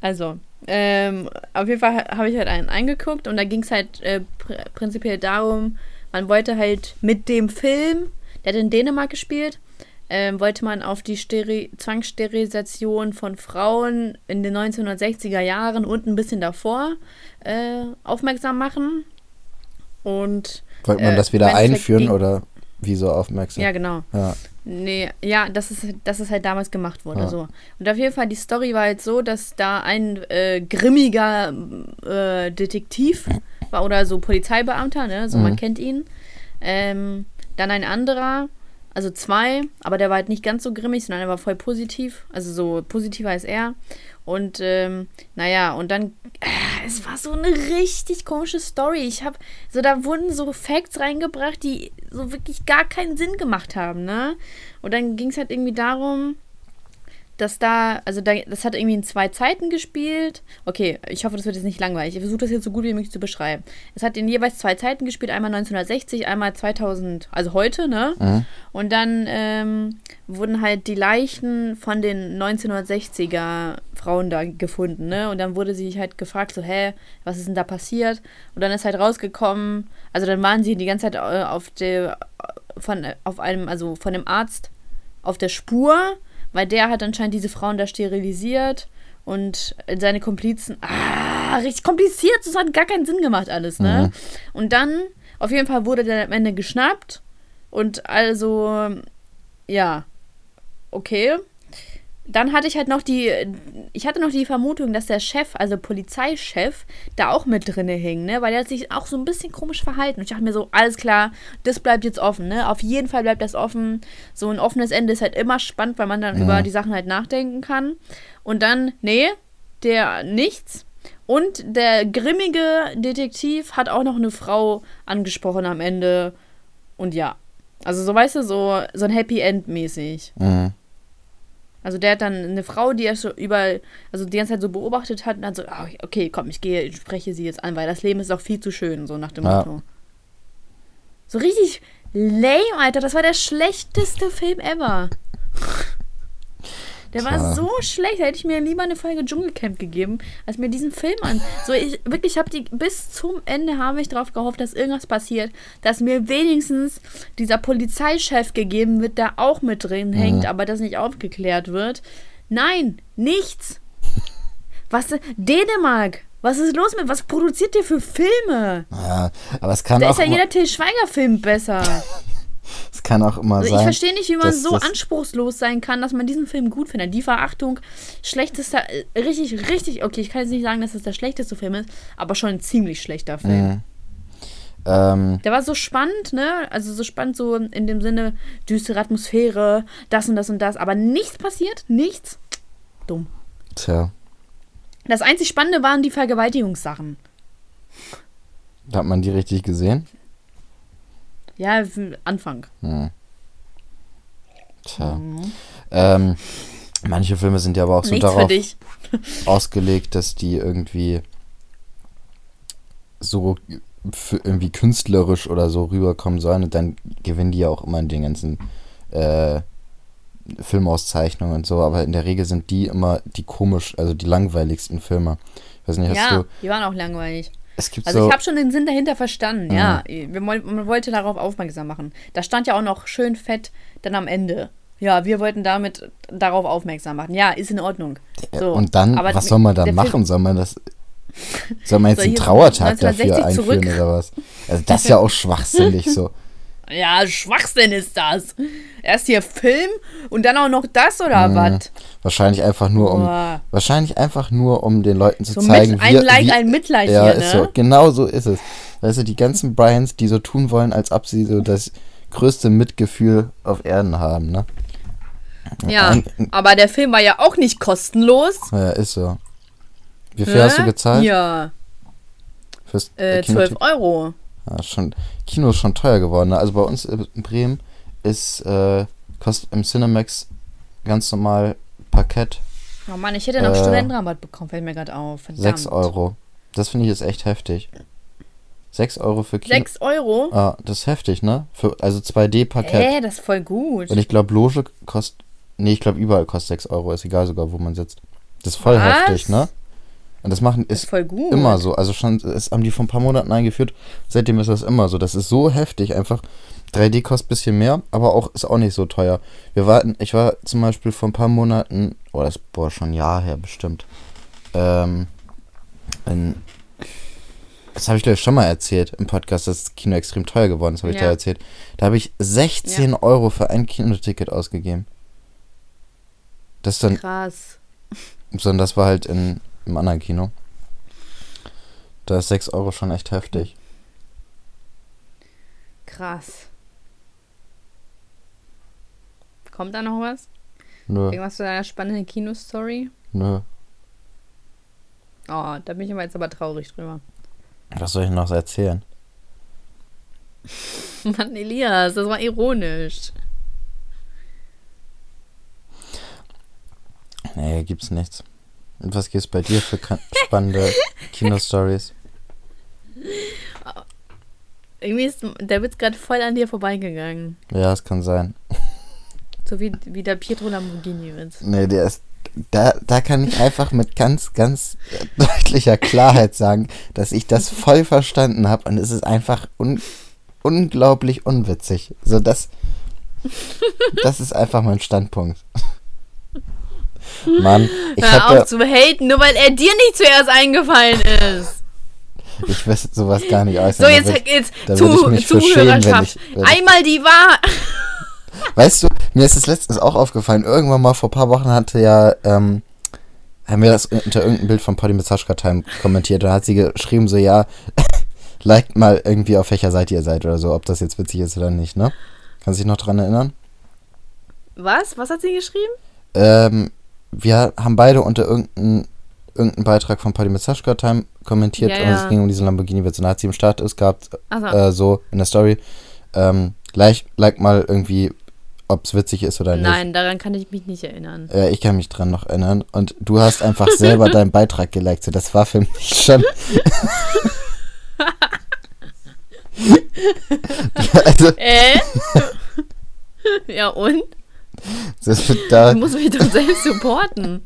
Also, ähm, auf jeden Fall habe ich halt einen eingeguckt und da ging es halt äh, pr prinzipiell darum, man wollte halt mit dem Film, der hat in Dänemark gespielt, ähm, wollte man auf die Steri Zwangssterilisation von Frauen in den 1960er Jahren und ein bisschen davor äh, aufmerksam machen. Und Wollte man Äh, das wieder einführen oder wieso aufmerksam? ja, genau. Ja. Nee, ja, das ist, dass es halt damals gemacht wurde. Ja. So. Und auf jeden Fall, die Story war halt so, dass da ein äh, grimmiger äh, Detektiv war oder so Polizeibeamter, ne? So man Mhm. kennt ihn. Ähm, dann ein anderer, also zwei, aber der war halt nicht ganz so grimmig, sondern er war voll positiv, also so positiver als er. Und ähm, naja, und dann, äh, es war so eine richtig komische Story. Ich habe, so da wurden so Facts reingebracht, die so wirklich gar keinen Sinn gemacht haben, ne? Und dann ging es halt irgendwie darum, dass da, also da, das hat irgendwie in zwei Zeiten gespielt. Okay, ich hoffe, das wird jetzt nicht langweilig. Ich versuche das jetzt so gut wie möglich zu beschreiben. Es hat in jeweils zwei Zeiten gespielt, einmal 1960, einmal 2000, also heute, ne? Mhm. Und dann ähm, wurden halt die Leichen von den 1960er Frauen da gefunden, ne? Und dann wurde sie halt gefragt, so, hä, was ist denn da passiert? Und dann ist halt rausgekommen, also dann waren sie die ganze Zeit äh, auf der, von, auf einem, also von dem Arzt auf der Spur, weil der hat anscheinend diese Frauen da sterilisiert und seine Komplizen, ah, richtig kompliziert, das hat gar keinen Sinn gemacht alles, ne? Mhm. Und dann, auf jeden Fall wurde der am Ende geschnappt und also, ja, okay. Dann hatte ich halt noch die, ich hatte noch die Vermutung, dass der Chef, also Polizeichef, da auch mit drinne hing, ne? Weil er hat sich auch so ein bisschen komisch verhalten. Und ich dachte mir so, alles klar, das bleibt jetzt offen, ne? Auf jeden Fall bleibt das offen. So ein offenes Ende ist halt immer spannend, weil man dann Mhm. über die Sachen halt nachdenken kann. Und dann, nee, der nichts. Und der grimmige Detektiv hat auch noch eine Frau angesprochen am Ende. Und ja. Also so, weißt du, so, so ein Happy End mäßig. Mhm. Also der hat dann eine Frau, die er so überall, also die ganze Zeit so beobachtet hat und dann so, ah, okay, komm, ich gehe, ich spreche sie jetzt an, weil das Leben ist auch viel zu schön, so nach dem Ja. Motto. So richtig lame, Alter, das war der schlechteste Film ever. Der war Tja. so schlecht. Da hätte ich mir lieber eine Folge Dschungelcamp gegeben, als mir diesen Film an. So, ich wirklich, ich habe die bis zum Ende habe ich darauf gehofft, dass irgendwas passiert, dass mir wenigstens dieser Polizeichef gegeben wird, der auch mit drin hängt, aber das nicht aufgeklärt wird. Nein, nichts. Was Dänemark? Was ist los mit? Was produziert ihr für Filme? Ja, aber es kann Da auch ist ja jeder Till Schweiger-Film besser. [laughs] es kann auch immer Also ich sein. verstehe nicht, wie man dass so das- anspruchslos sein kann, dass man diesen Film gut findet. Die Verachtung, schlechtester, äh, richtig, richtig, okay, ich kann jetzt nicht sagen, dass es der schlechteste Film ist, aber schon ein ziemlich schlechter Film. Mhm. Ähm, Der war so spannend, ne? Also so spannend, so in dem Sinne, düstere Atmosphäre, das und das und das, aber nichts passiert, nichts. Dumm. tja, Das einzig Spannende waren die Vergewaltigungssachen. hat man die richtig gesehen? Ja, Anfang. Hm. Tja. Ähm, manche Filme sind ja aber auch so Nichts darauf ausgelegt, dass die irgendwie so für irgendwie künstlerisch oder so rüberkommen sollen und dann gewinnen die ja auch immer in den ganzen äh, Filmauszeichnungen und so, aber in der Regel sind die immer die komisch, also die langweiligsten Filme. Ich weiß nicht, hast Ja, du, die waren auch langweilig. Es gibt Also so, ich habe schon den Sinn dahinter verstanden, ja. Wir, man wollte darauf aufmerksam machen. Da stand ja auch noch schön fett dann am Ende. Ja, wir wollten damit darauf aufmerksam machen. Ja, ist in Ordnung. So, und dann, aber was soll man Film- machen? Soll man das, [laughs] soll man jetzt Soll einen so Trauertag dafür 1960 einführen zurück? oder was? Also das ist ja auch [laughs] schwachsinnig so. Ja, Schwachsinn ist das. Erst hier Film und dann auch noch das oder Mhm. was? Wahrscheinlich einfach nur um, Boah. wahrscheinlich einfach nur um den Leuten zu So zeigen, mit, ein Like, wie, ein Mitleid ja, hier, ist ne? so, genau so ist es. Weißt du, die ganzen Bryans, die so tun wollen, als ob sie so das größte Mitgefühl auf Erden haben, ne? Ja, Ein- aber der Film war ja auch nicht kostenlos. Ja, ist so. Wie viel hast du Hä? gezahlt? Ja, Fürs äh, Kino- 12 Euro. Ja, schon, Kino ist schon teuer geworden. Ne? Also bei uns in Bremen ist, äh, kostet im Cinemax ganz normal Parkett Oh Mann, ich hätte noch Äh, Studentenrabatt bekommen, fällt mir gerade auf. Verdammt. 6 Euro. Das finde ich ist echt heftig. 6 Euro für Kino. 6 Euro? Ah, das ist heftig, ne? Für, also 2D-Parkett. Äh, das ist voll gut. Und ich glaube, Loge kostet. Nee, ich glaube, überall kostet 6 Euro. Ist egal sogar, wo man sitzt. Das ist voll Was? heftig, ne? Und das machen Das ist ist voll gut. immer so. Also schon, das haben die vor ein paar Monaten eingeführt. Seitdem ist das immer so. Das ist so heftig. Einfach 3D kostet ein bisschen mehr, aber auch ist auch nicht so teuer. Wir warten, ich war zum Beispiel vor ein paar Monaten, oh, das ist boah, schon ein Jahr her bestimmt. Ähm, in, das habe ich glaube ich schon mal erzählt im Podcast, dass das Kino extrem teuer geworden ist, habe ich Ja. da erzählt. Da habe ich 16 Euro für ein Kinoticket ausgegeben. Das ist dann, Krass. sondern das war halt in, im anderen Kino. Da ist 6 Euro schon echt heftig. Krass. Kommt da noch was? Nö, Irgendwas zu deiner spannenden Kinostory? nö. Oh, da bin ich aber jetzt aber traurig drüber. Was soll ich noch erzählen? [laughs] Mann, Elias, das war ironisch. Nee, gibt's nichts. Und was gibt's bei dir für spannende [laughs] Kinostories? Irgendwie ist der Witz gerade voll an dir vorbeigegangen. Ja, es kann sein. [laughs] So wie, wie der Pietro Lamborghini-Witz. Nee, der ist. Da, da kann ich einfach mit ganz, ganz deutlicher Klarheit sagen, dass ich das voll verstanden habe und es ist einfach un unglaublich unwitzig. So, das. Das ist einfach mein Standpunkt. Mann, ich Hör auf zu haten, nur weil er dir nicht zuerst eingefallen ist. ich weiß sowas gar nicht äußern. So, Da jetzt, würd ich- jetzt da ich zu, für schämen, wenn Zuhörerschaft. ich- wenn ich- Einmal die Wahrheit. Weißt du, mir ist es letztens auch aufgefallen, irgendwann mal vor ein paar Wochen hatte ja, ähm, haben wir das unter irgendeinem Bild von Potty mit Sascha Time kommentiert da hat sie geschrieben, so ja, [laughs] liked mal irgendwie auf welcher Seite ihr seid oder so, ob das jetzt witzig ist oder nicht, ne? Kannst du dich noch dran erinnern? Was? Was hat sie geschrieben? Ähm, wir haben beide unter irgendeinem irgendeinen Beitrag von Potty mit Sascha Time kommentiert Ja, und ja. es ging um diesen Lamborghini-Witz und da hat sie im Status gehabt, Also, äh, so in der Story, ähm, like, like mal irgendwie, ob es witzig ist oder nicht. nein, daran kann ich mich nicht erinnern. Ja, ich kann mich dran noch erinnern. Und du hast einfach selber [laughs] deinen Beitrag geliked. So, Das war für mich schon. [laughs] [laughs] also, Äh? ja, und? Das wird da Ich [laughs] muss mich doch selbst supporten.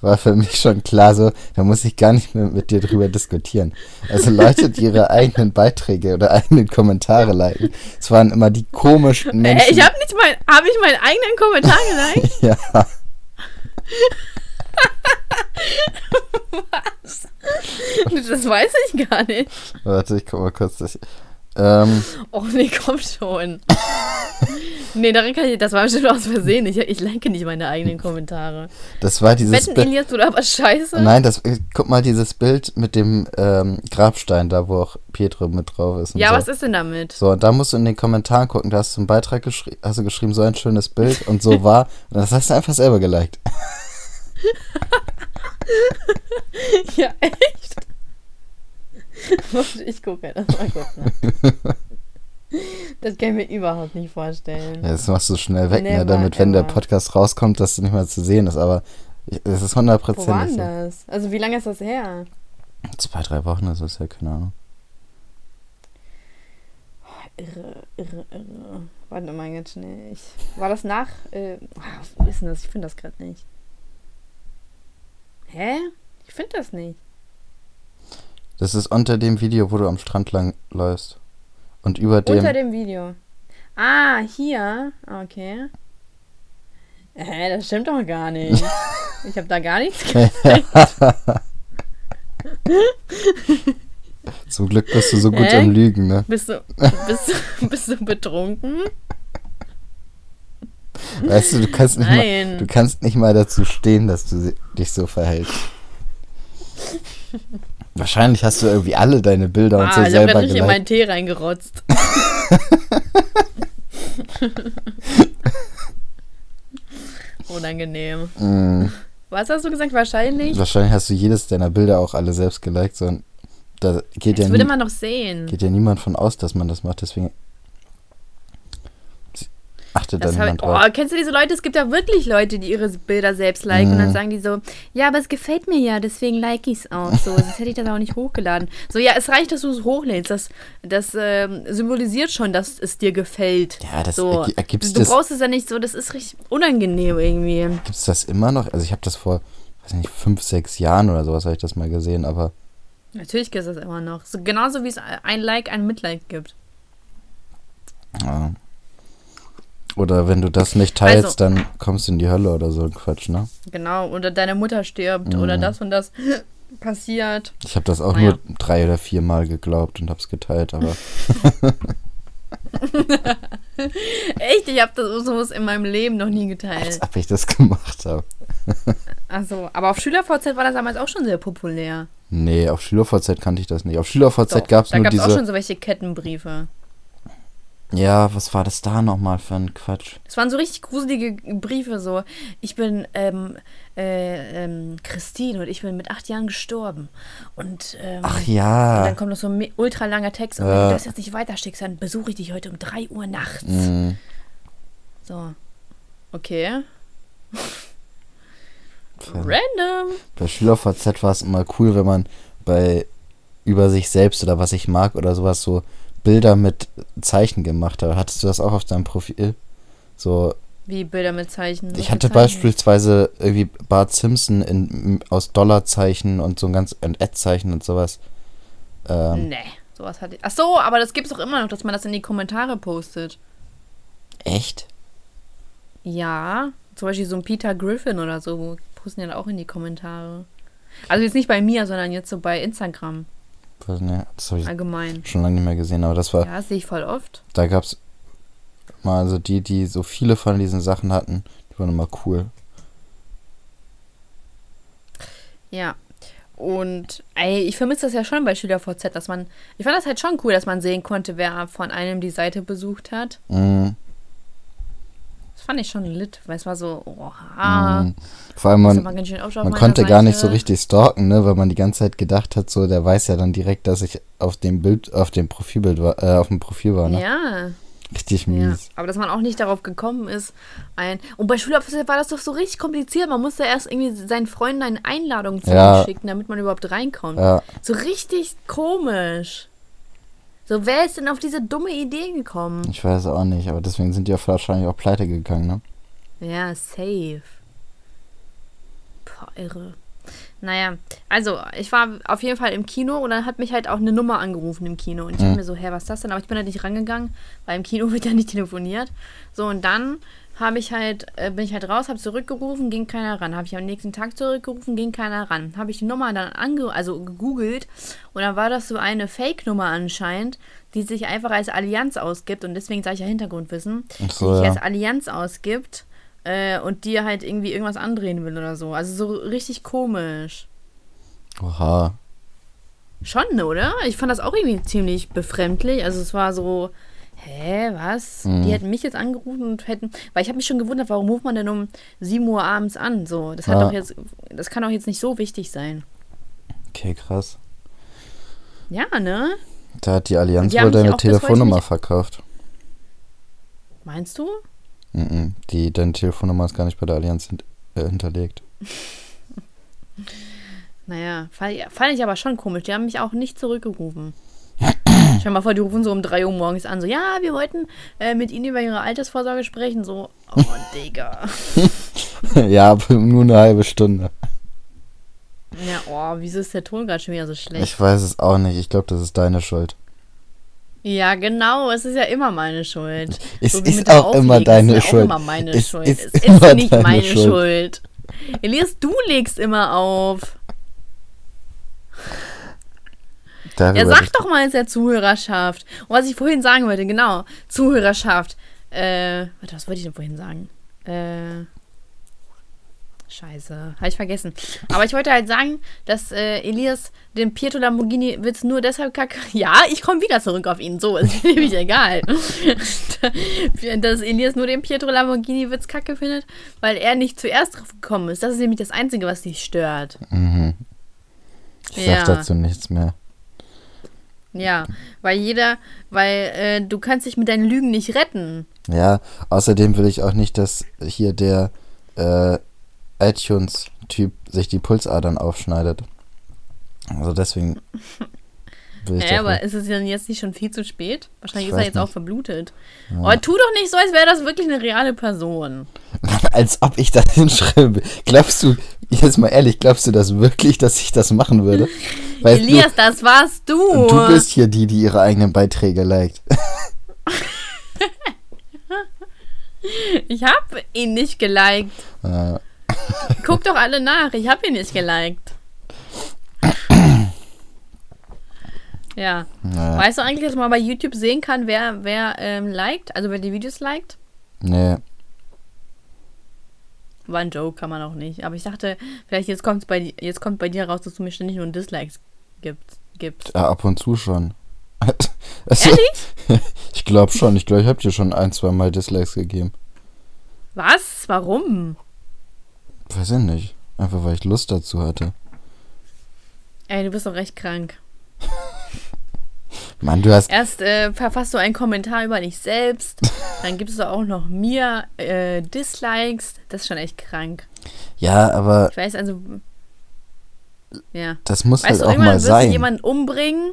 war für mich schon klar so, da muss ich gar nicht mehr mit dir drüber diskutieren. Also Leute, die ihre eigenen Beiträge oder eigenen Kommentare liken, es waren immer die komischsten Äh, Menschen. ich habe nicht mein, habe ich meinen eigenen Kommentar geliked? [laughs] ja, [laughs] Das weiß ich gar nicht. warte, ich guck mal kurz. Das, ähm, Och nee, komm schon. [laughs] nee, daran kann ich, das war bestimmt aus Versehen. Ich, ich like nicht meine eigenen Kommentare. das war dieses Wetten, Bild. Elias, du aber scheiße? Nein, das, äh, guck mal dieses Bild mit dem ähm, Grabstein da, wo auch Pietro mit drauf ist. Ja, so. was ist denn damit? So, und da musst du in den Kommentaren gucken, da hast du einen Beitrag geschrieben, hast du geschrieben, so ein schönes Bild und so [laughs] war. Und das hast du einfach selber geliked. [laughs] Ja, echt? [laughs] Ich gucke das mal kurz nach. Das kann ich mir überhaupt nicht vorstellen. Ja, das machst du schnell weg, ne, Never damit, wenn der ever. Podcast rauskommt, dass du nicht mehr zu sehen ist. Aber es ist Wo war hundertprozentig denn so. das? Also wie lange ist das her? Zwei, drei Wochen ist es ja, keine Ahnung. Irre, irre, irre. Warte mal ganz schnell. Ich, war das nach... Äh, ah, wo ist denn das? Ich finde das gerade nicht. Hä? Ich finde das nicht. Das ist unter dem Video, wo du am Strand lang läufst. Und über dem. Unter dem Video. Ah, hier. Okay. Hä, das stimmt doch gar nicht. [laughs] Ich habe da gar nichts gekriegt. Zum Glück bist du so gut Hä? im Lügen, ne? Bist du, bist, du- [laughs] bist du betrunken? Weißt du, du kannst nicht, mal, du kannst nicht mal dazu stehen, dass du dich so verhältst. [laughs] Wahrscheinlich hast du irgendwie alle deine Bilder und Ah, so ich selber gerade richtig in meinen Tee reingerotzt. [laughs] Unangenehm. Mm, Was hast du gesagt? Wahrscheinlich? wahrscheinlich hast du jedes deiner Bilder auch alle selbst geliked. So, und da geht ja, Das würde nie, man noch sehen. geht ja niemand von aus, dass man das macht. Deswegen achtet da Das hab, niemand drauf. oh, kennst du diese Leute? Es gibt ja wirklich Leute, die ihre Bilder selbst liken und dann Mhm. sagen die so, ja, aber es gefällt mir ja, deswegen like ich es auch. So, sonst hätte ich das auch nicht hochgeladen. So, ja, es reicht, dass du es hochlädst. Das, das ähm, symbolisiert schon, dass es dir gefällt. Ja, das so, ergibt's du das- brauchst es ja nicht so, das ist richtig unangenehm irgendwie. Gibt es das immer noch? Also ich habe das vor, weiß nicht, fünf, sechs Jahren oder sowas habe ich das mal gesehen, aber Natürlich gibt es das immer noch. So, genauso wie es ein Like, ein Mitleid gibt. ja. Oder wenn du das nicht teilst, Also- dann kommst du in die Hölle oder so ein Quatsch, ne? Genau, oder deine Mutter stirbt oder Mhm. das und das [laughs] passiert. Ich habe das auch Naja. nur drei oder vier Mal geglaubt und habe es geteilt, aber [laughs] Echt, ich habe das sowas in meinem Leben noch nie als geteilt. ob ich das gemacht habe. [laughs] Also, aber auf SchülerVZ war das damals auch schon sehr populär. Nee, auf SchülerVZ kannte ich das nicht. Auf SchülerVZ gab es da nur gab es auch diese. schon so welche Kettenbriefe. Ja, was war das da nochmal für ein Quatsch? Das waren so richtig gruselige Briefe, so, ich bin ähm, äh, ähm, Christine und ich bin mit acht Jahren gestorben. Und, ähm, Ach und ja. dann kommt noch so ein ultra langer Text und wenn du das jetzt nicht weiterschickst, dann besuche ich dich heute um 3 Uhr nachts. Mm, So. Okay. Random. Bei SchülerVZ war es immer cool, wenn man bei über sich selbst oder was ich mag oder sowas so Bilder mit Zeichen gemacht hat. Hattest du das auch auf deinem Profil? So, Wie Bilder mit Zeichen. ich hatte Zeichen? beispielsweise irgendwie Bart Simpson in, aus Dollarzeichen und so ein ganz Ad-Zeichen und sowas. Ähm, Nee, sowas hatte ich. Ach so, aber das gibt's doch immer noch, dass man das in die Kommentare postet. Echt? Ja, zum Beispiel so ein Peter Griffin oder so posten ja auch in die Kommentare. Also jetzt nicht bei mir, sondern jetzt so bei Instagram ne, das habe ich allgemein. schon lange nicht mehr gesehen, aber das war, Ja, das sehe ich voll oft. da gab es mal, also die, die so viele von diesen Sachen hatten, die waren immer cool. Ja. Und ey, ich vermisse das ja schon bei SchülerVZ, dass man. Ich fand das halt schon cool, dass man sehen konnte, wer von einem die Seite besucht hat. Mm, Das fand ich schon lit, weil es war so, oha. mm. Vor allem man, Man meiner konnte gar nicht so Seite. richtig stalken, ne, weil man die ganze Zeit gedacht hat, so, der weiß ja dann direkt, dass ich auf dem Bild, auf dem Profilbild war, äh, auf dem Profil war, ne? Ja. Richtig Ja, mies. aber dass man auch nicht darauf gekommen ist, ein. Und bei Schulabschluss war das doch so richtig kompliziert. Man musste erst irgendwie seinen Freunden eine Einladung Ja. zuschicken, damit man überhaupt reinkommt. Ja, So richtig komisch. So, wer ist denn auf diese dumme Idee gekommen? Ich weiß auch nicht, aber deswegen sind die auch wahrscheinlich auch pleite gegangen, ne? Ja, safe. Boah, irre. Naja, also ich war auf jeden Fall im Kino und dann hat mich halt auch eine Nummer angerufen im Kino. Und ich Mhm. dachte mir so, hä, was ist das denn? Aber ich bin halt nicht rangegangen, weil im Kino [laughs] wird ja nicht telefoniert. So, und dann habe ich halt, äh, bin ich halt raus, habe zurückgerufen, ging keiner ran. Habe ich am nächsten Tag zurückgerufen, ging keiner ran. Habe ich die Nummer dann ange also gegoogelt und dann war das so eine Fake-Nummer anscheinend, die sich einfach als Allianz ausgibt und deswegen sage ich ja Hintergrundwissen, so, die sich ja. als Allianz ausgibt äh, und dir halt irgendwie irgendwas andrehen will oder so. Also so richtig komisch. Oha. Schon, oder? Ich fand das auch irgendwie ziemlich befremdlich. Also es war so, hä, was? Mhm. Die hätten mich jetzt angerufen und hätten, weil ich habe mich schon gewundert, warum ruft man denn um 7 Uhr abends an? So, das hat Ja. doch jetzt, das kann doch jetzt nicht so wichtig sein. Okay, krass. Ja, ne? Da hat die Allianz Die wohl deine Telefonnummer verkauft. Meinst du? Mhm. Die, deine Telefonnummer ist gar nicht bei der Allianz hint äh, hinterlegt. [laughs] Naja, fand ich aber schon komisch. Die haben mich auch nicht zurückgerufen. Stell dir mal vor, die rufen so um 3 Uhr morgens an, so, ja, wir wollten äh, mit Ihnen über Ihre Altersvorsorge sprechen. So, oh, [laughs] Digga. [laughs] ja, aber nur eine halbe Stunde. Ja, oh, wieso ist der Ton gerade schon wieder so schlecht? Ich weiß es auch nicht. Ich glaube, das ist deine Schuld. Ja, genau, es ist ja immer meine Schuld. Es wie ist auch immer deine es ist Schuld. Auch immer meine Es Schuld. ist es ist immer nicht meine Schuld. Schuld. Elias, du legst immer auf. Ja, Darüber sag doch mal jetzt der Zuhörerschaft. Und was ich vorhin sagen wollte, genau, Zuhörerschaft. Äh, warte, was wollte ich denn vorhin sagen? Äh, scheiße, habe ich vergessen. Aber ich wollte halt sagen, dass äh, Elias den Pietro Lamborghini-Witz nur deshalb kacke. [laughs] Ja, ich komme wieder zurück auf ihn, so, [laughs] ist mir nämlich egal. [laughs] dass Elias nur den Pietro Lamborghini-Witz kacke findet, weil er nicht zuerst drauf gekommen ist. Das ist nämlich das Einzige, was dich stört. Mhm. Ich Ja. sag dazu nichts mehr. Ja, weil jeder, weil äh, du kannst dich mit deinen Lügen nicht retten. Ja, außerdem will ich auch nicht, dass hier der äh, iTunes-Typ sich die Pulsadern aufschneidet. Also deswegen [laughs] Ja, doch aber ist es denn jetzt nicht schon viel zu spät? Wahrscheinlich Ich ist er jetzt auch nicht. verblutet. Aber tu doch nicht so, als wäre das wirklich eine reale Person. [laughs] Als ob ich das hinschreibe. Glaubst du, jetzt mal ehrlich, glaubst du das wirklich, dass ich das machen würde? [laughs] Weil Elias, das warst du. du, du bist hier die, die ihre eigenen Beiträge liked. [laughs] ich habe ihn nicht geliked. Äh, Guck doch alle nach, ich habe ihn nicht geliked. Ja. naja, Weißt du eigentlich, dass man bei YouTube sehen kann, wer, wer ähm, liked, also wer die Videos liked? nee. War ein Joke, kann man auch nicht. Aber ich dachte, vielleicht jetzt, kommt's bei, jetzt kommt bei dir raus, dass du mir ständig nur Dislikes gibst. gibst. Ja, ab und zu schon. [laughs] Also, Ehrlich? [laughs] ich glaube schon. Ich glaube, ich habe dir schon ein, zwei Mal Dislikes gegeben. Was? Warum? Weiß ich nicht. Einfach weil ich Lust dazu hatte. Ey, du bist doch recht krank. [laughs] Mann, du hast. Erst äh, verfasst du einen Kommentar über dich selbst, [laughs] dann gibst du auch noch mir äh, Dislikes. Das ist schon echt krank. Ja, aber Ich weiß also. Ja. das muss Weißt halt du, auch irgendwann mal wirst sein. du jemanden umbringen.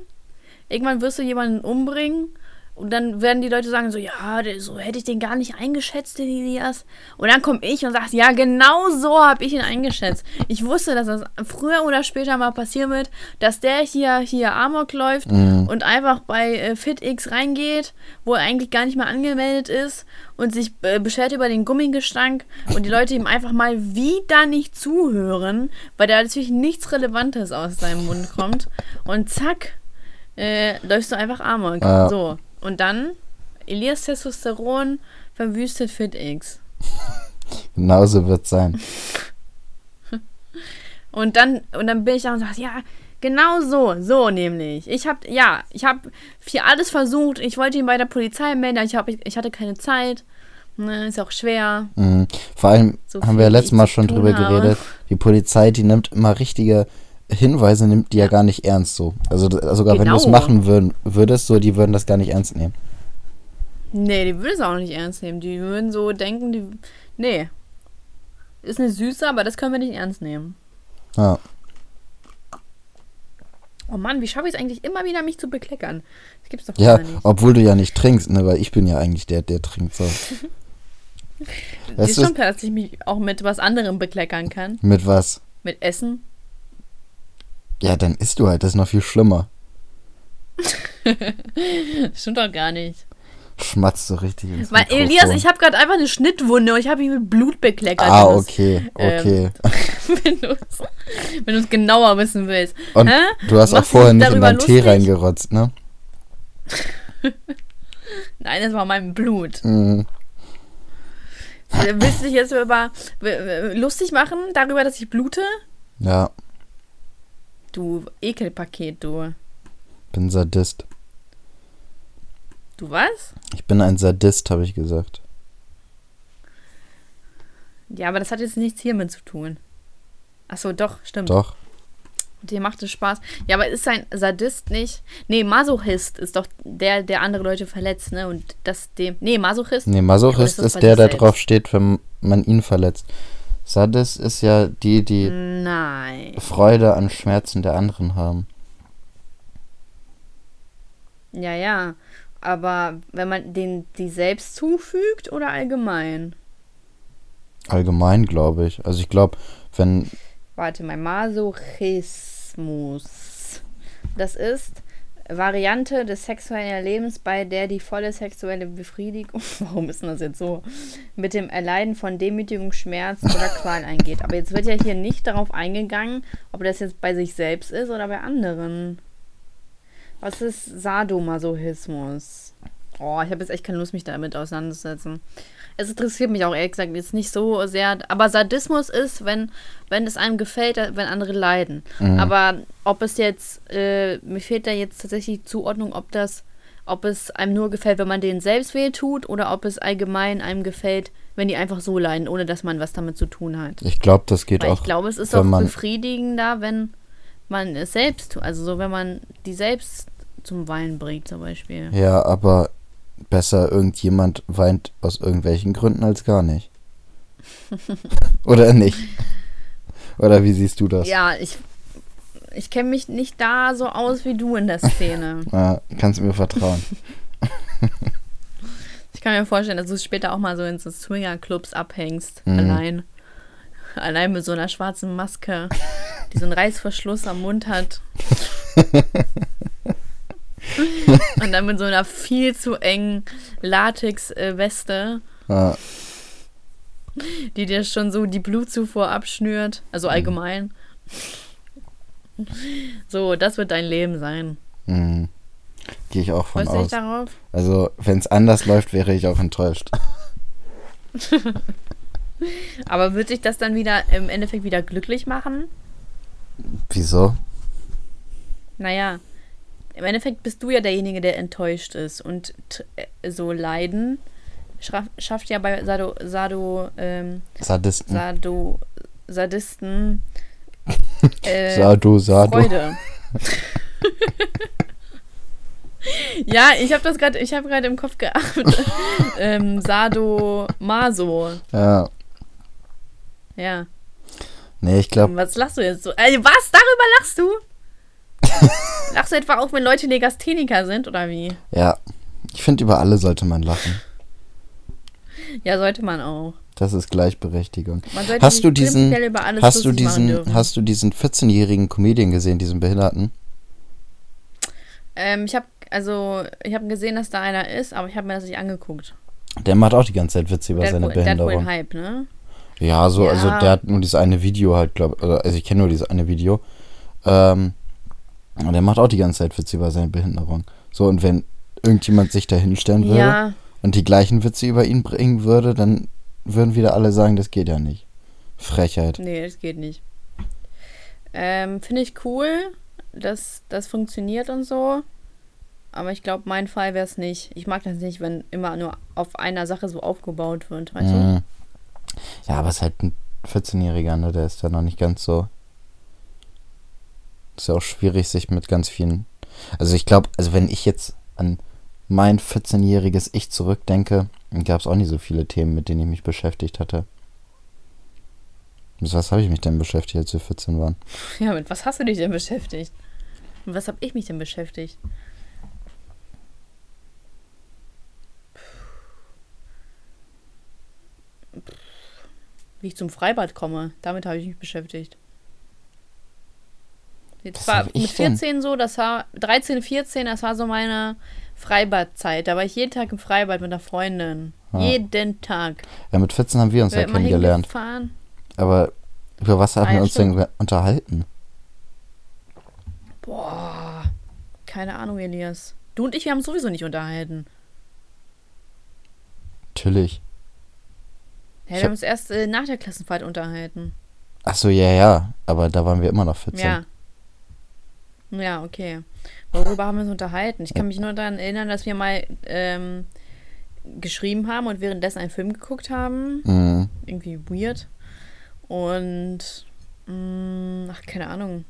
Irgendwann wirst du jemanden umbringen. Und dann werden die Leute sagen so, ja, so hätte ich den gar nicht eingeschätzt, den Elias. Und dann komme ich und sage, ja, genau so habe ich ihn eingeschätzt. Ich wusste, dass das früher oder später mal passieren wird, dass der hier, hier Amok läuft Mhm. und einfach bei äh, FitX reingeht, wo er eigentlich gar nicht mehr angemeldet ist und sich äh, beschwert über den Gummigestank und die Leute ihm einfach mal wieder nicht zuhören, weil da natürlich nichts Relevantes aus seinem Mund kommt. Und zack, äh, läufst du einfach Amok. Ja. So. Und dann, Elias Testosteron verwüstet FitX. Genauso wird sein. [laughs] Und dann, und dann bin ich da und sage, ja, genau so, so nämlich. Ich habe, ja, ich habe für alles versucht. Ich wollte ihn bei der Polizei melden, ich, hab, ich hatte keine Zeit. Ne, ist auch schwer. Mhm. Vor allem So haben wir ja letztes Mal ich schon drüber habe. geredet. Die Polizei, die nimmt immer richtige Hinweise, nimmt die ja, gar nicht ernst so. Also d- sogar wenn du es Genau. machen würden, würdest, so, die würden das gar nicht ernst nehmen. Nee, die würden es auch nicht ernst nehmen. Die würden so denken, die. Nee. Ist eine Süße, aber das können wir nicht ernst nehmen. Ja. Oh Mann, wie schaffe ich es eigentlich immer wieder, mich zu bekleckern? Das gibt's doch Ja, gar nicht. obwohl du ja nicht trinkst, ne? Weil ich bin ja eigentlich der, der trinkt so. [laughs] Weißt ist schon klar, dass ich mich auch mit was anderem bekleckern kann. mit was? Mit Essen. Ja, dann isst du halt, das ist noch viel schlimmer. [laughs] Stimmt doch gar nicht. Schmatzt so richtig ins Weil, Mikrofon. Elias, ich habe gerade einfach eine Schnittwunde und ich habe mich mit Blut bekleckert. Ah, okay, okay. [laughs] wenn du es genauer wissen willst. Und Hä? du hast auch vorher nicht in deinen Tee reingerotzt, ne? [laughs] Nein, das war mein Blut. Mhm. Äh, Willst du dich jetzt über lustig machen darüber, dass ich blute? Ja, Du Ekelpaket, du. bin Sadist. Du was? Ich bin ein Sadist, habe ich gesagt. Ja, aber das hat jetzt nichts hiermit zu tun. Ach so, doch, stimmt. Doch. Dir macht es Spaß. Ja, aber ist ein Sadist nicht? Nee, Masochist ist doch der, der andere Leute verletzt, ne? Und das dem. Nee, Masochist. Nee, Masochist ist ist der, der selbst. drauf steht, wenn man ihn verletzt. Sadist ist ja die, die Nein. Freude an Schmerzen der anderen haben. Ja, ja. Aber wenn man den die selbst zufügt oder allgemein? Allgemein, glaube ich. Also ich glaube, wenn Warte mal, Masochismus. Das ist Variante des sexuellen Erlebens, bei der die volle sexuelle Befriedigung, [laughs] warum ist denn das jetzt so, mit dem Erleiden von Demütigung, Schmerz oder Qual eingeht. Aber jetzt wird ja hier nicht darauf eingegangen, ob das jetzt bei sich selbst ist oder bei anderen. Was ist Sadomasochismus? Oh, ich habe jetzt echt keine Lust, mich damit auseinanderzusetzen. Es interessiert mich auch ehrlich gesagt jetzt nicht so sehr. Aber Sadismus ist, wenn, wenn es einem gefällt, wenn andere leiden. Mhm. Aber ob es jetzt, äh, mir fehlt da jetzt tatsächlich die Zuordnung, ob das, ob es einem nur gefällt, wenn man denen selbst weh tut, oder ob es allgemein einem gefällt, wenn die einfach so leiden, ohne dass man was damit zu tun hat. ich glaube, das geht Weil auch. ich glaube, es ist auch befriedigender, wenn man es selbst tut. Also so, wenn man die selbst zum Weinen bringt, zum Beispiel. Ja, aber besser irgendjemand weint aus irgendwelchen Gründen als gar nicht. [laughs] Oder nicht? Oder wie siehst du das? Ja, ich, ich kenne mich nicht da so aus wie du in der Szene. [laughs] Ja, kannst du mir vertrauen. [laughs] Ich kann mir vorstellen, dass du später auch mal so in so Swinger-Clubs abhängst. Mhm. Allein. Allein mit so einer schwarzen Maske, die so einen Reißverschluss am Mund hat. [laughs] Und dann mit so einer viel zu engen Latex-Weste, Ja, die dir schon so die Blutzufuhr abschnürt. Also allgemein. So, das wird dein Leben sein. mhm. Gehe ich auch von Freust du dich aus. darauf? Also, wenn es anders läuft, wäre ich auch enttäuscht. [laughs] Aber wird dich das dann wieder im Endeffekt wieder glücklich machen? Wieso? Naja, im Endeffekt bist du ja derjenige, der enttäuscht ist. Und äh, so Leiden schafft ja bei Sado, Sado, ähm, Sadisten. Sado, Sadisten [laughs] äh, Sado, Sado. Freude. [laughs] ja, ich habe das gerade, ich habe gerade im Kopf geachtet. [laughs] ähm, Sado, Maso. Ja. Ja. Nee, ich glaube, Was lachst du jetzt so? Äh, was? Darüber lachst du? Lachst du etwa auch, wenn Leute Legastheniker sind oder wie? ja. Ich finde, über alle sollte man lachen. Ja, sollte man auch. Das ist Gleichberechtigung. Man sollte Hast du diesen, prinzipiell über alles hast du diesen, hast du diesen 14-jährigen Comedian gesehen, diesen Behinderten? ähm, ich habe also, ich habe gesehen, dass da einer ist, aber ich habe mir das nicht angeguckt. Der macht auch die ganze Zeit Witze über Der hat, seine wohl, der hat wohl Behinderung. Hype, ne? Ja, so, Ja. also der hat nur dieses eine Video halt, glaube also ich kenne nur dieses eine Video. Ähm, und der macht auch die ganze Zeit Witze über seine Behinderung. So, und wenn irgendjemand sich da hinstellen würde Ja, und die gleichen Witze über ihn bringen würde, dann würden wieder alle sagen, das geht ja nicht. Frechheit. nee, das geht nicht. Ähm, Finde ich cool, dass das funktioniert und so. Aber ich glaube, mein Fall wäre es nicht. Ich mag das nicht, wenn immer nur auf einer Sache so aufgebaut wird, weißt du? Mhm. Ja, aber es ist halt ein 14-Jähriger, ne? Der ist ja noch nicht ganz so. Ist ja auch schwierig, sich mit ganz vielen. Also ich glaube, also wenn ich jetzt an mein 14-jähriges Ich zurückdenke, gab es auch nicht so viele Themen, mit denen ich mich beschäftigt hatte. Mit was habe ich mich denn beschäftigt, als wir 14 waren? [laughs] Ja, mit was hast du dich denn beschäftigt? Und was habe ich mich denn beschäftigt? Wie ich zum Freibad komme, damit habe ich mich beschäftigt. Was war hab mit denn? 14 so, das war 13, 14, das war so meine Freibadzeit. Da war ich jeden Tag im Freibad mit einer Freundin. Ah. Jeden Tag. Ja, mit 14 haben wir uns Wir ja kennengelernt. Aber über was haben Ah, wir ja, uns denn ge- unterhalten? Boah, keine Ahnung, Elias. Du und ich, wir haben uns sowieso nicht unterhalten. Natürlich. Ja, wir haben uns erst äh, nach der Klassenfahrt unterhalten. Ach so, ja, ja. Aber da waren wir immer noch 14. Ja. Ja, okay. Worüber haben wir uns unterhalten? Ich kann mich nur daran erinnern, dass wir mal ähm, geschrieben haben und währenddessen einen Film geguckt haben. Mhm. Irgendwie weird. Und, mh, ach, keine Ahnung.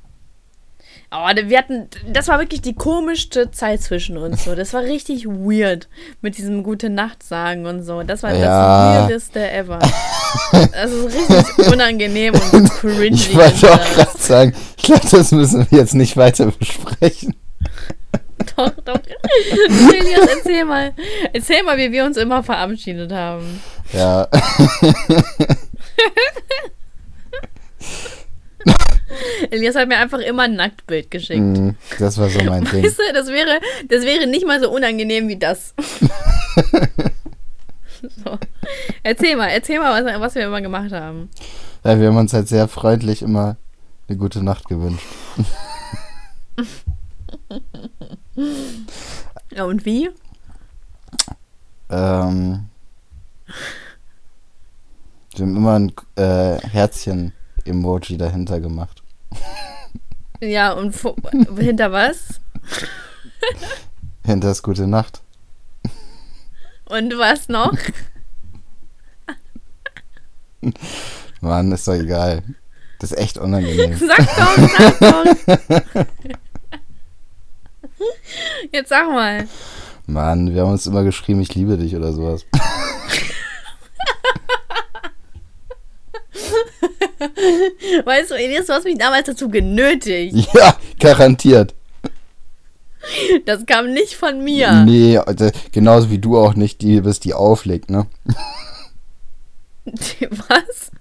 Aber wir hatten, das war wirklich die komischste Zeit zwischen uns. So. Das war richtig weird mit diesem Gute Nacht sagen und so. Das war Ja. das weirdeste ever. Das ist richtig unangenehm und [laughs] cringy. Ich wollte auch gerade sagen, ich glaube, das müssen wir jetzt nicht weiter besprechen. Doch, doch. Elias, erzähl mal. Erzähl mal, wie wir uns immer verabschiedet haben. Ja. [laughs] Elias hat mir einfach immer ein Nacktbild geschickt. Mhm, das war so mein Ding. Weißt du, das wäre, das wäre nicht mal so unangenehm wie das. [laughs] so. Erzähl mal, erzähl mal, was, was wir immer gemacht haben. Ja, wir haben uns halt sehr freundlich immer eine gute Nacht gewünscht. Ja, und wie? Ähm, wir haben immer ein äh, Herzchen-Emoji dahinter gemacht. Ja, und hinter was? Hinter das gute Nacht. Und was noch? Mann, ist doch egal. Das ist echt unangenehm. [laughs] Sag doch, sag doch. [laughs] Jetzt sag mal. Mann, wir haben uns immer geschrieben, ich liebe dich oder sowas. [laughs] Weißt du, Elias, du hast mich damals dazu genötigt. [laughs] Ja, garantiert. Das kam nicht von mir. Nee, also, genauso wie du auch nicht die bist, die auflegt, ne? [laughs] Was?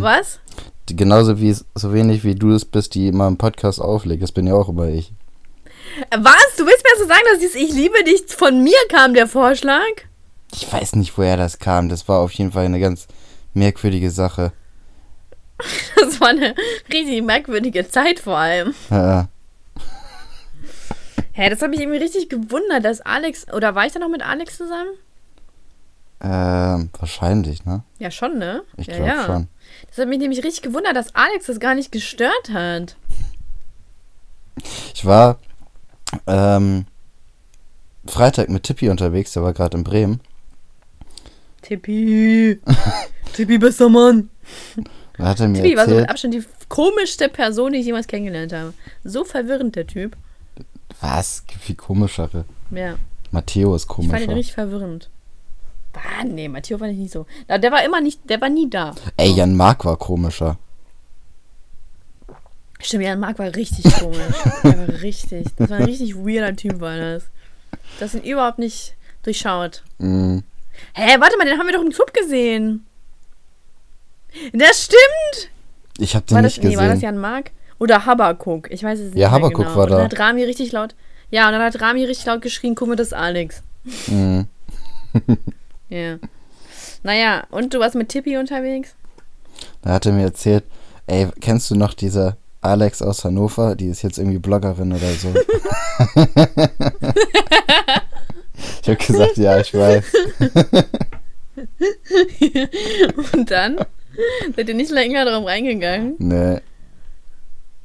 Was? Genauso wie so wenig wie du es bist, die immer im Podcast auflegt. Das bin ja auch immer ich. Was? Du willst mir also sagen, dass dieses Ich liebe dich von mir kam, der Vorschlag? Ich weiß nicht, woher das kam. Das war auf jeden Fall eine ganz merkwürdige Sache. [laughs] Das war eine richtig merkwürdige Zeit vor allem. Ja, Hä, das hat mich irgendwie richtig gewundert, dass Alex. Oder war ich da noch mit Alex zusammen? ähm, wahrscheinlich, ne? Ja, schon, ne? Ich ja, glaube ja. schon. Das hat mich nämlich richtig gewundert, dass Alex das gar nicht gestört hat. Ich war ähm, Freitag mit Tippi unterwegs, der war gerade in Bremen. Tippi. [laughs] Tippi, bester Mann. Da hat er mir Tippi war so mit erzählt, Abstand die komischste Person, die ich jemals kennengelernt habe. So verwirrend, der Typ. was? Gibt viel komischere. Ja. Matteo ist Ich fand ihn richtig verwirrend. Ah, nee, Matteo fand ich nicht so. Na, Der war immer nicht, der war nie da. Ey, Jan Mark war komischer. Stimmt, Jan Mark war richtig komisch. [laughs] der war richtig. Das war ein richtig weirder Typ, war das. Das ihn überhaupt nicht durchschaut. Mhm. Hä, warte mal, den haben wir doch im Club gesehen. Das stimmt! Ich hab den War das, nicht nee, war das gesehen. Jan Mark? Oder Habakuk? Ich weiß es nicht. Ja, Habakuk genau. war und da. dann hat Rami richtig laut. Ja, und dann hat Rami richtig laut geschrien: guck mal, das ist Alex. Mhm. [laughs] Ja. Naja, und du warst mit Tippi unterwegs? Da hat er mir erzählt, ey, kennst du noch diese Alex aus Hannover? Die ist jetzt irgendwie Bloggerin oder so. [laughs] [laughs] ich habe gesagt, ja, ich weiß. [laughs] Und dann? Seid ihr nicht länger darauf reingegangen? Nee,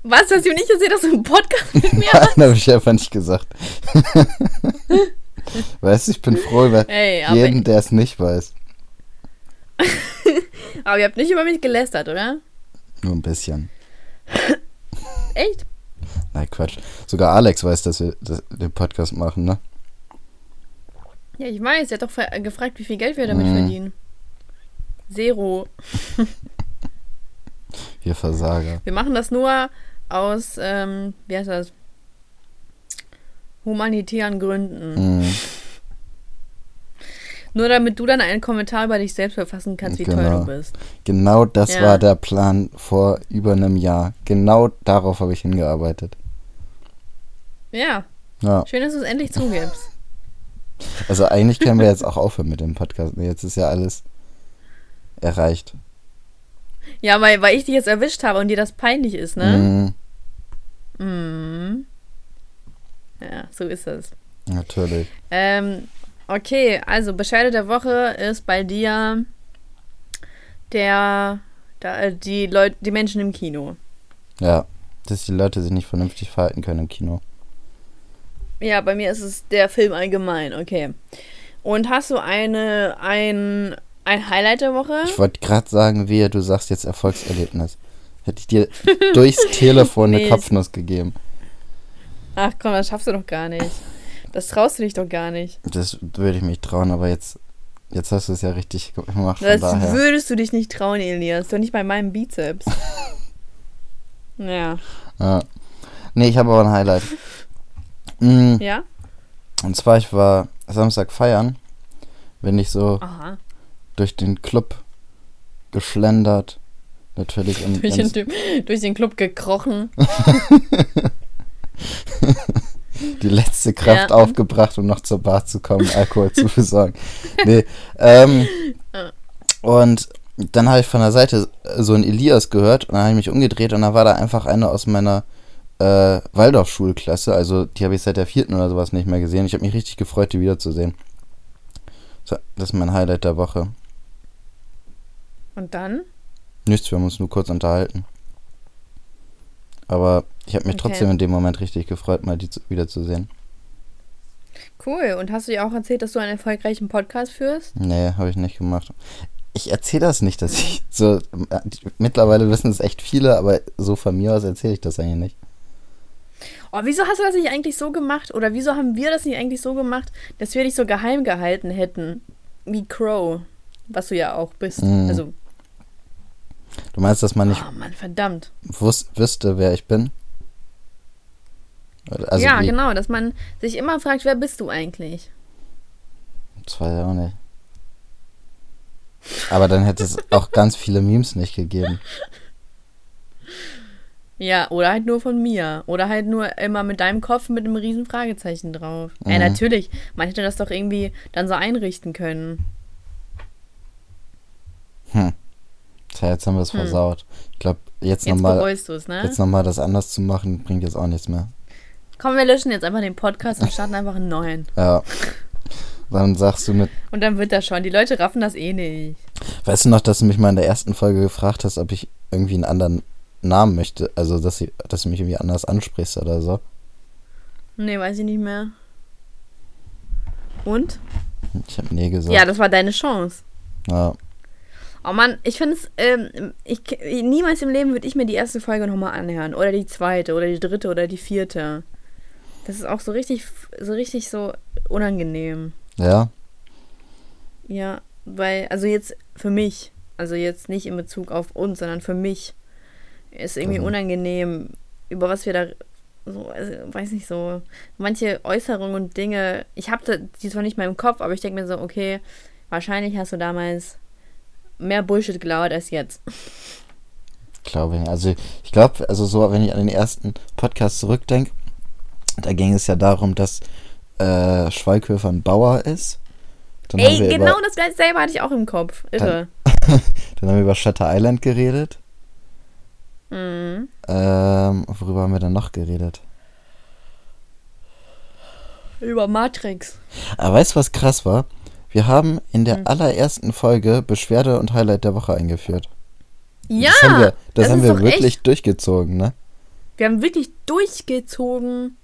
Was, hast du nicht erzählt, dass du einen Podcast mit mir das habe ich einfach nicht gesagt. [laughs] weißt du, ich bin froh über Ey, jeden, der es nicht weiß. [laughs] aber ihr habt nicht über mich gelästert, oder? Nur ein bisschen. Echt? Nein, Quatsch. Sogar Alex weiß, dass wir den Podcast machen, ne? Ja, ich weiß. Er hat doch gefragt, wie viel Geld wir damit Mhm. verdienen. Zero. [laughs] Wir Versager. Wir machen das nur aus, ähm, wie heißt das? Humanitären Gründen. Mhm. Nur damit du dann einen Kommentar über dich selbst verfassen kannst, wie toll Genau. du bist. Genau das Ja. war der Plan vor über einem Jahr. Genau darauf habe ich hingearbeitet. Ja, Ja. schön, dass du es endlich zugibst. Also eigentlich können wir jetzt auch aufhören mit dem Podcast. Jetzt ist ja alles erreicht. Ja, weil, weil ich dich jetzt erwischt habe und dir das peinlich ist, ne? Mhm, Mhm. Ja, so ist es. natürlich. Ähm, okay, also Bescheide der Woche ist bei dir der, da, äh, die Leute, die Menschen im Kino. Ja, dass die Leute sich nicht vernünftig verhalten können im Kino. Ja, bei mir ist es der Film allgemein, okay. Und hast du eine, ein, ein Highlight der Woche? Ich wollte gerade sagen, wehe, du sagst jetzt Erfolgserlebnis. Hätte ich dir [laughs] durchs Telefon eine Nee, Kopfnuss gegeben. Ach komm, das schaffst du doch gar nicht. Das traust du dich doch gar nicht. Das würde ich mich trauen, aber jetzt, jetzt hast du es ja richtig gemacht. Das würdest du dich nicht trauen, Elias. Doch nicht bei meinem Bizeps. [laughs] ja. Ja. Nee, ich habe aber ein Highlight. Mm, Ja? Und zwar, ich war Samstag feiern, bin ich so Aha. durch den Club geschlendert. Natürlich in, Durch den, durch den Club gekrochen. [laughs] die letzte Kraft Ja. aufgebracht, um noch zur Bar zu kommen, Alkohol zu besorgen. [laughs] Nee, ähm, und dann habe ich von der Seite so einen Elias gehört und dann habe ich mich umgedreht und da war da einfach eine aus meiner äh, Waldorf-Schulklasse. Also die habe ich seit der vierten oder sowas nicht mehr gesehen. Ich habe mich richtig gefreut, die wiederzusehen. So, das ist mein Highlight der Woche. Und dann? Nichts, wir haben uns nur kurz unterhalten. Aber ich habe mich Okay. trotzdem in dem Moment richtig gefreut, mal die zu, wiederzusehen. Cool. Und hast du dir auch erzählt, dass du einen erfolgreichen Podcast führst? Nee, habe ich nicht gemacht. Ich erzähle das nicht, dass ich so. Mittlerweile wissen es echt viele, aber so von mir aus erzähle ich das eigentlich nicht. Oh, wieso hast du das nicht eigentlich so gemacht? Oder wieso haben wir das nicht eigentlich so gemacht, dass wir dich so geheim gehalten hätten? Wie Crow. Was du ja auch bist. Mhm. Also, Du meinst, dass man nicht oh Mann, verdammt. wus wüsste, wer ich bin? Also ja, wie, genau, dass man sich immer fragt, wer bist du eigentlich? Das weiß ich auch nicht. Aber dann hätte es auch ganz viele Memes nicht gegeben. [laughs] Ja, oder halt nur von mir. Oder halt nur immer mit deinem Kopf mit einem riesen Fragezeichen drauf. Ja, Mhm. natürlich. Man hätte das doch irgendwie dann so einrichten können. Hm. Tja, jetzt haben wir es Hm. versaut. Ich glaube, jetzt, Jetzt nochmal ne? jetzt noch mal das anders zu machen, bringt jetzt auch nichts mehr. Komm, wir löschen jetzt einfach den Podcast und starten einfach einen neuen. [laughs] Ja. Dann sagst du mit. Und dann wird das schon. Die Leute raffen das eh nicht. Weißt du noch, dass du mich mal in der ersten Folge gefragt hast, ob ich irgendwie einen anderen Namen möchte? Also, dass, sie, dass du mich irgendwie anders ansprichst oder so? Nee, weiß ich nicht mehr. Und? Ich habe nee gesagt. Ja, das war deine Chance. ja. Oh Mann, ich finde es, ähm, ich, niemals im Leben würde ich mir die erste Folge nochmal anhören. Oder die zweite, oder die dritte, oder die vierte. Das ist auch so richtig, so richtig so unangenehm. Ja. Ja, weil, also jetzt für mich, also jetzt nicht in Bezug auf uns, sondern für mich ist irgendwie Also- unangenehm, über was wir da so, also, weiß nicht so, manche Äußerungen und Dinge, ich habe die zwar nicht mehr im Kopf, aber ich denke mir so, okay, wahrscheinlich hast du damals mehr Bullshit gelauert als jetzt. Glaube ich. Also ich glaube, also so, wenn ich an den ersten Podcast zurückdenke, da ging es ja darum, dass äh, Schweighöfer ein Bauer ist. Dann Ey, genau das gleiche selber hatte ich auch im Kopf. Irre. [laughs] dann haben wir über Shutter Island geredet. Mhm. Ähm, worüber haben wir dann noch geredet? Über Matrix. Aber weißt du, was krass war? Wir haben in der Hm. allerersten Folge Beschwerde und Highlight der Woche eingeführt. Ja, das haben wir, das das haben wir wirklich echt- durchgezogen, ne? wir haben wirklich durchgezogen.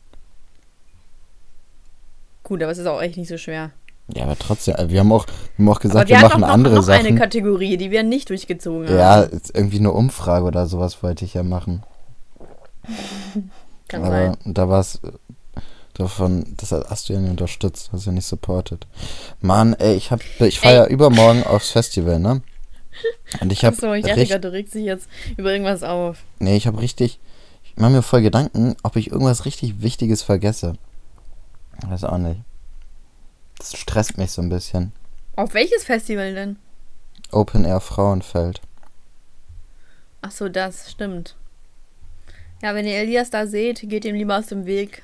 Gut, aber es ist auch echt nicht so schwer. Ja, aber trotzdem, äh, wir haben auch, wir haben auch gesagt, wir, wir, machen noch, andere noch Sachen. eine Kategorie, die wir nicht durchgezogen haben. Ja, irgendwie eine Umfrage oder sowas wollte ich ja machen. [laughs] Kann aber sein. da war es davon, das hast du ja nicht unterstützt, hast du ja nicht supportet. Mann, ey, ich hab, ich fahre ja übermorgen aufs Festival, ne? Und ich habe Achso, ich dachte, du regst dich jetzt über irgendwas auf. Nee, ich habe richtig. Ich mache mir voll Gedanken, ob ich irgendwas richtig Wichtiges vergesse. Weiß auch nicht. Das stresst mich so ein bisschen. Auf welches Festival denn? Open Air Frauenfeld. Ach so, das stimmt. Ja, wenn ihr Elias da seht, geht ihm lieber aus dem Weg.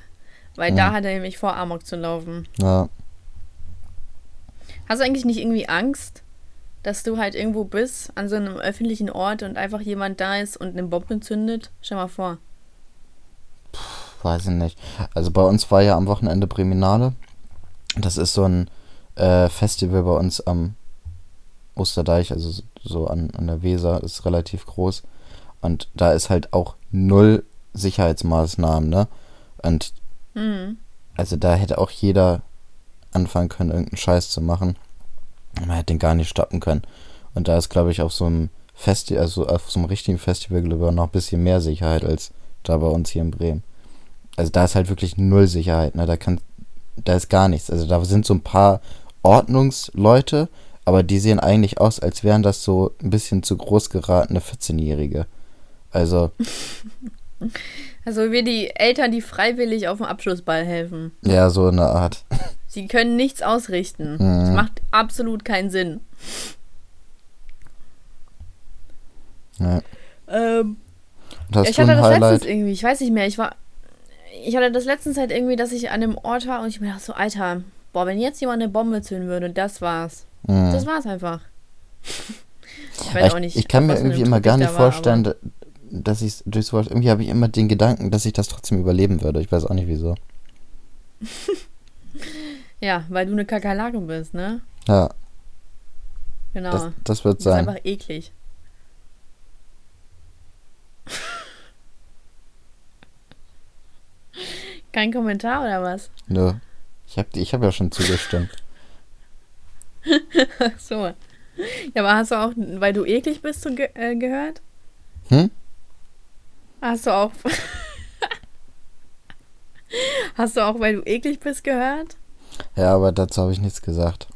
Weil Ja. da hat er nämlich vor, Amok zu laufen. Ja. Hast du eigentlich nicht irgendwie Angst, dass du halt irgendwo bist, an so einem öffentlichen Ort und einfach jemand da ist und eine Bombe zündet? Stell mal vor. Weiß ich nicht. Also bei uns war ja am Wochenende Breminale. Das ist so ein äh, Festival bei uns am Osterdeich, also so- an, an der Weser, ist relativ groß. Und da ist halt auch null Sicherheitsmaßnahmen, ne? Und Hm. also da hätte auch jeder anfangen können, irgendeinen Scheiß zu machen. Und Man hätte den gar nicht stoppen können. Und da ist, glaube ich, auf so einem Festival, also auf so einem richtigen Festival, glaube ich, noch ein bisschen mehr Sicherheit als da bei uns hier in Bremen. Also da ist halt wirklich null Sicherheit, ne? Da kann, da ist gar nichts. Also da sind so ein paar Ordnungsleute, aber die sehen eigentlich aus, als wären das so ein bisschen zu groß geratene 14-Jährige. Also, [laughs] Also wir die Eltern, die freiwillig auf dem Abschlussball helfen. ja, so eine Art. [laughs] Sie können nichts ausrichten. Mhm. Das macht absolut keinen Sinn. Ja. Ähm, ich hatte das Highlight? letztens irgendwie, ich weiß nicht mehr, ich war. Ich hatte das letztens halt irgendwie, dass ich an einem Ort war und ich mir dachte so, Alter, boah, wenn jetzt jemand eine Bombe zünden würde, das war's. Mhm. Das war's einfach. [laughs] Ich weiß ich, auch nicht. ich kann mir irgendwie immer gar ich nicht da vorstellen, dass ich durch sowas, irgendwie habe ich immer den Gedanken, dass ich das trotzdem überleben würde. Ich weiß auch nicht wieso. [laughs] Ja, weil du eine Kakerlake bist, ne? Ja, Genau. das, das wird das ist sein. einfach eklig. [laughs] Kein Kommentar oder was? Nö. Ich habe ich hab ja schon zugestimmt. [laughs] Ach so. Ja, aber hast du auch, weil du eklig bist, ge äh, gehört? Hm? Hast du auch. [laughs] hast du auch, weil du eklig bist, gehört? Ja, aber dazu habe ich nichts gesagt.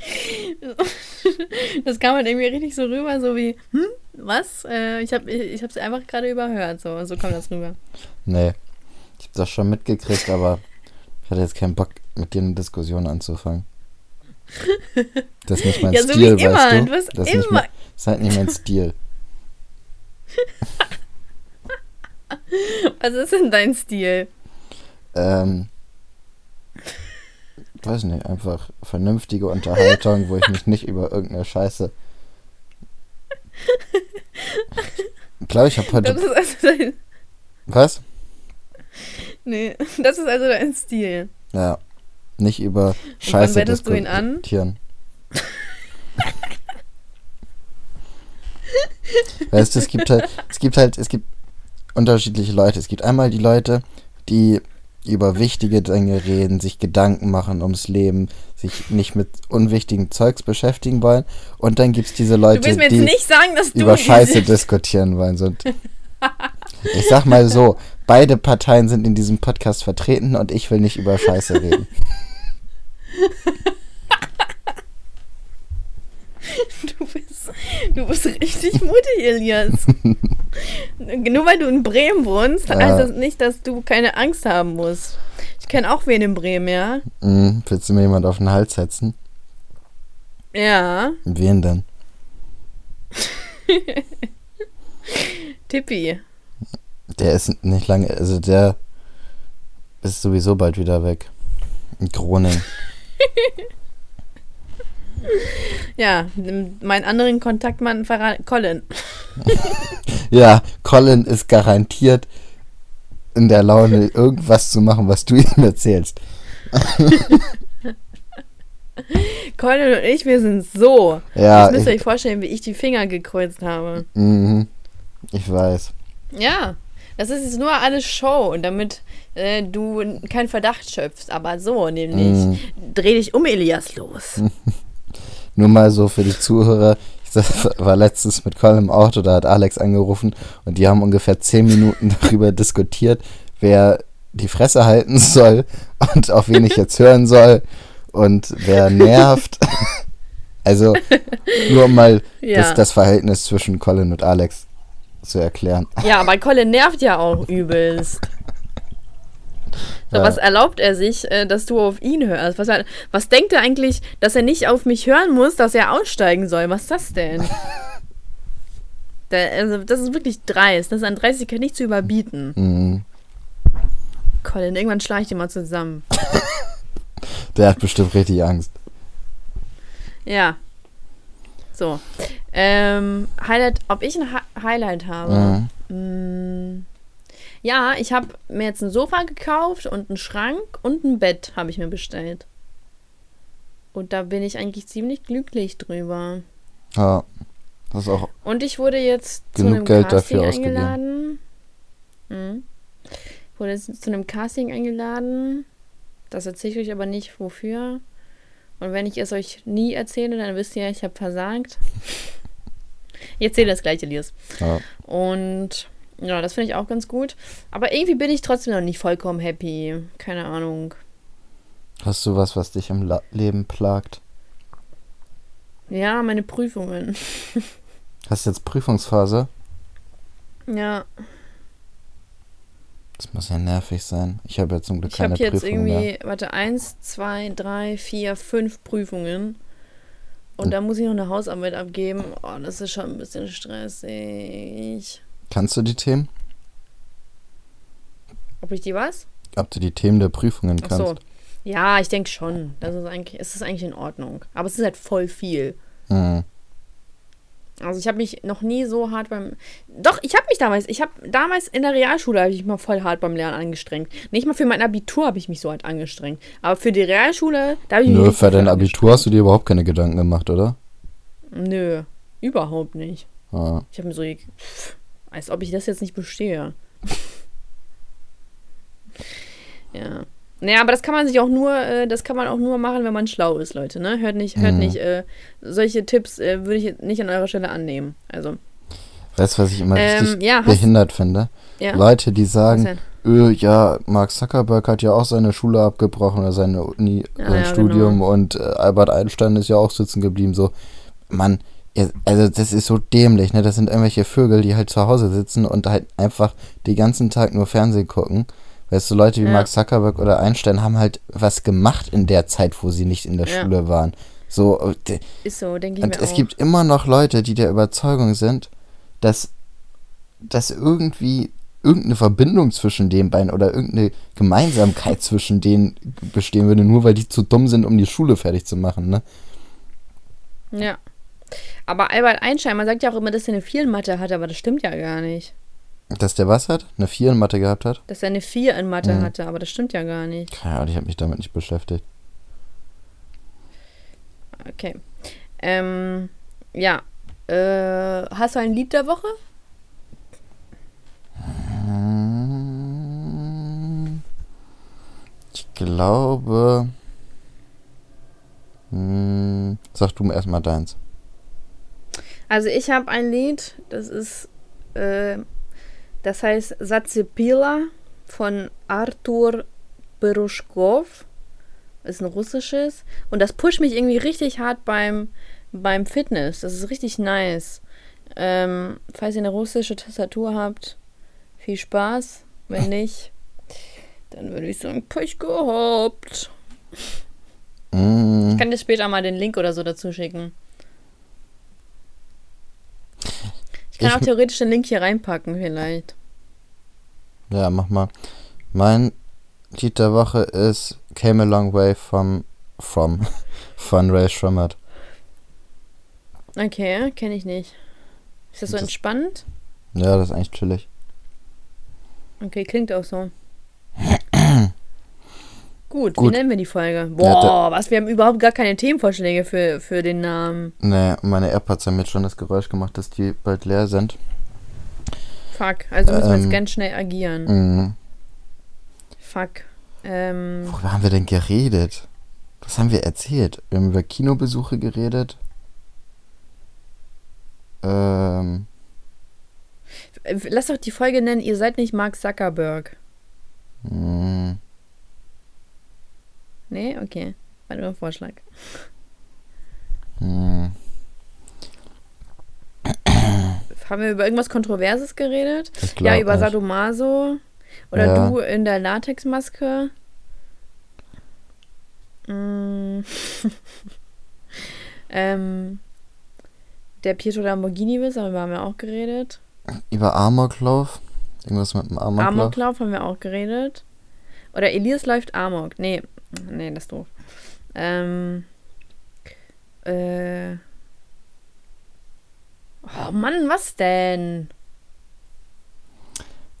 [laughs] [laughs] Das kam halt irgendwie richtig so rüber, so wie, hm, was? Äh, ich habe ich, ich hab's einfach gerade überhört, so, so kam das rüber. Nee. Ich habe das schon mitgekriegt, aber ich hatte jetzt keinen Bock, mit dir eine Diskussion anzufangen. [laughs] Das ist nicht mein Ja, so Stil, immer. weißt du? Hast das ist, nicht immer- mein, das ist halt nicht mein Stil. [laughs] Was ist denn dein Stil? Ähm, weiß nicht, einfach vernünftige Unterhaltung, wo ich mich nicht über irgendeine Scheiße. Ich glaube, ich habe Das heute. ist also dein, Was? nee, das ist also dein Stil. Ja. Nicht über wann Scheiße wendest du ihn an? [laughs] weißt du, es gibt halt, es gibt halt, es gibt unterschiedliche Leute. Es gibt einmal die Leute, die über wichtige Dinge reden, sich Gedanken machen ums Leben, sich nicht mit unwichtigen Zeugs beschäftigen wollen. Und dann gibt es diese Leute, die sagen, über Scheiße diskutieren wollen. Und [laughs] ich sag mal so, beide Parteien sind in diesem Podcast vertreten und ich will nicht über Scheiße reden. [laughs] Du bist, du bist richtig mutig, Elias. [laughs] Nur weil du in Bremen wohnst, Ja. heißt das nicht, dass du keine Angst haben musst. Ich kenne auch wen in Bremen, ja? Mhm, willst du mir jemand auf den Hals setzen? Ja, Wen denn? [laughs] Tippi. Der ist nicht lange, also der ist sowieso bald wieder weg. In Groningen. [laughs] Ja, mein anderen Kontaktmann verrat Colin. [laughs] Ja, Colin ist garantiert in der Laune, irgendwas zu machen, was du ihm erzählst. [laughs] Colin und ich, wir sind so. Ja, Jetzt müsst ihr euch vorstellen, wie ich die Finger gekreuzt habe. mhm, ich weiß. Ja, das ist jetzt nur alles Show, damit äh, du keinen Verdacht schöpfst. Aber so, nämlich, Mhm. dreh dich um, Elias, los. [laughs] Nur mal so für die Zuhörer. Ich war letztens mit Colin im Auto, da hat Alex angerufen und die haben ungefähr 10 Minuten [laughs] darüber diskutiert, wer die Fresse halten soll und auf wen ich jetzt hören soll. und wer nervt. [laughs] also, nur um mal Ja. das, das Verhältnis zwischen Colin und Alex zu erklären. Ja, aber Colin nervt ja auch übelst. [laughs] So, Ja. was erlaubt er sich, äh, dass du auf ihn hörst? Was, was denkt er eigentlich, dass er nicht auf mich hören muss, dass er aussteigen soll? Was ist das denn? [laughs] Da, also, das ist wirklich dreist. Das ist an Dreistigkeit nicht zu überbieten. Mhm. Colin, irgendwann schlage ich dir mal zusammen. [laughs] Der hat bestimmt richtig Angst. Ja. So. Ähm, Highlight, ob ich ein Hi Highlight habe? Mhm. Mm, Ja, ich habe mir jetzt ein Sofa gekauft und einen Schrank und ein Bett habe ich mir bestellt. Und da bin ich eigentlich ziemlich glücklich drüber. Ja, das ist auch. Und ich wurde jetzt Genug zu einem Geld Casting dafür eingeladen. Mhm. Ich wurde jetzt zu einem Casting eingeladen. Das erzähle ich euch aber nicht, wofür. Und wenn ich es euch nie erzähle, dann wisst ihr, ich habe versagt. [laughs] Ich erzähle das gleich, Elias. Ja. Und ja, das finde ich auch ganz gut. Aber irgendwie bin ich trotzdem noch nicht vollkommen happy. Keine Ahnung. Hast du was, was dich im La Leben plagt? Ja, meine Prüfungen. [laughs] Hast du jetzt Prüfungsphase? Ja, Das muss ja nervig sein. Ich habe ja zum Glück ich habe keine jetzt Prüfung mehr. irgendwie, warte, eins, zwei, drei, vier, fünf Prüfungen. Und Und- da muss ich noch eine Hausarbeit abgeben. Oh, das ist schon ein bisschen stressig. Kannst du die Themen? Ob ich die was? Ob du die Themen der Prüfungen Ach kannst? so. Ja, ich denke schon. Das ist eigentlich, es ist eigentlich in Ordnung. Aber es ist halt voll viel. Mhm. Also ich habe mich noch nie so hart beim. Doch, ich habe mich damals, ich habe damals in der Realschule habe ich mich mal voll hart beim Lernen angestrengt. Nicht mal für mein Abitur habe ich mich so hart angestrengt. Aber für die Realschule, da habe ich mich Nö, richtig für dein Abitur hast du dir überhaupt keine Gedanken gemacht, oder? Nö, überhaupt nicht. Ja. Ich habe mir so, pff, als ob ich das jetzt nicht bestehe. ja. Naja, aber das kann man sich auch nur, äh, das kann man auch nur machen, wenn man schlau ist, Leute, ne? Hört nicht, hört Mhm. nicht, äh, solche Tipps äh, würde ich nicht an eurer Stelle annehmen. Also, Weißt du, was ich immer Ähm, richtig ja, hast- behindert finde? ja. Leute, die sagen, öh, ja, Mark Zuckerberg hat ja auch seine Schule abgebrochen oder seine Uni, Ja, sein ja, Studium genau. und äh, Albert Einstein ist ja auch sitzen geblieben. So, Mann, also das ist so dämlich, ne? Das sind irgendwelche Vögel, die halt zu Hause sitzen und halt einfach den ganzen Tag nur Fernsehen gucken. Weißt du, Leute wie Ja. Mark Zuckerberg oder Einstein haben halt was gemacht in der Zeit, wo sie nicht in der Ja. Schule waren. So, d- Ist so, denke ich und mir es auch. gibt immer noch Leute, die der Überzeugung sind, dass, dass irgendwie irgendeine Verbindung zwischen den beiden oder irgendeine Gemeinsamkeit zwischen denen bestehen würde, nur weil die zu dumm sind, um die Schule fertig zu machen, ne? Ja. Aber Albert Einstein, man sagt ja auch immer, dass er eine 4 in Mathe hatte, aber das stimmt ja gar nicht. Dass der was hat? Eine 4 in Mathe gehabt hat? Dass er eine 4 in Mathe Mhm. hatte, aber das stimmt ja gar nicht. Keine Ahnung, ich habe mich damit nicht beschäftigt. Okay. Ähm, ja. Äh, hast du ein Lied der Woche? Ich glaube. Hm, sag du mir erstmal deins. Also ich habe ein Lied, das ist, äh, das heißt Satsepila von Artur Beruschkov. Ist ein russisches. Und das pusht mich irgendwie richtig hart beim, beim Fitness. Das ist richtig nice. Ähm, falls ihr eine russische Tastatur habt, viel Spaß. Wenn [laughs] nicht, dann würde ich sagen, Pech gehabt. Hm, Ich kann dir später mal den Link oder so dazu schicken. Ich kann Ich- auch theoretisch den Link hier reinpacken, vielleicht. Ja, mach mal. Mein Lied der Woche ist Came a Long Way from, from [laughs] von Ray Schrummert. Okay, kenne ich nicht. Ist das so Das- entspannt? Ja, das ist eigentlich chillig. Okay, klingt auch so. [laughs] Gut, wie Gut. nennen wir die Folge? Ja, Boah, was, wir haben überhaupt gar keine Themenvorschläge für, für den Namen. Nee, meine AirPods haben jetzt schon das Geräusch gemacht, dass die bald leer sind. Fuck, also müssen wir Ähm, jetzt ganz schnell agieren. Mhm. Fuck. Ähm, Worüber haben wir denn geredet? Was haben wir erzählt? Wir haben über Kinobesuche geredet. Ähm, äh, lass doch die Folge nennen, ihr seid nicht Mark Zuckerberg. mh, Nee, okay. War nur ein Vorschlag. Hm. Haben wir über irgendwas Kontroverses geredet? Ja, über nicht. Sadomaso. Oder Ja. du in der Latexmaske. Mm. [laughs] ähm, der Pietro Lamborghini-Witz, darüber haben wir auch geredet. Über Amoklauf? Irgendwas mit dem Amoklauf? Amoklauf haben wir auch geredet. Oder Elias läuft Amok. Nee, nee, das ist doof. Ähm, äh, oh Mann, was denn?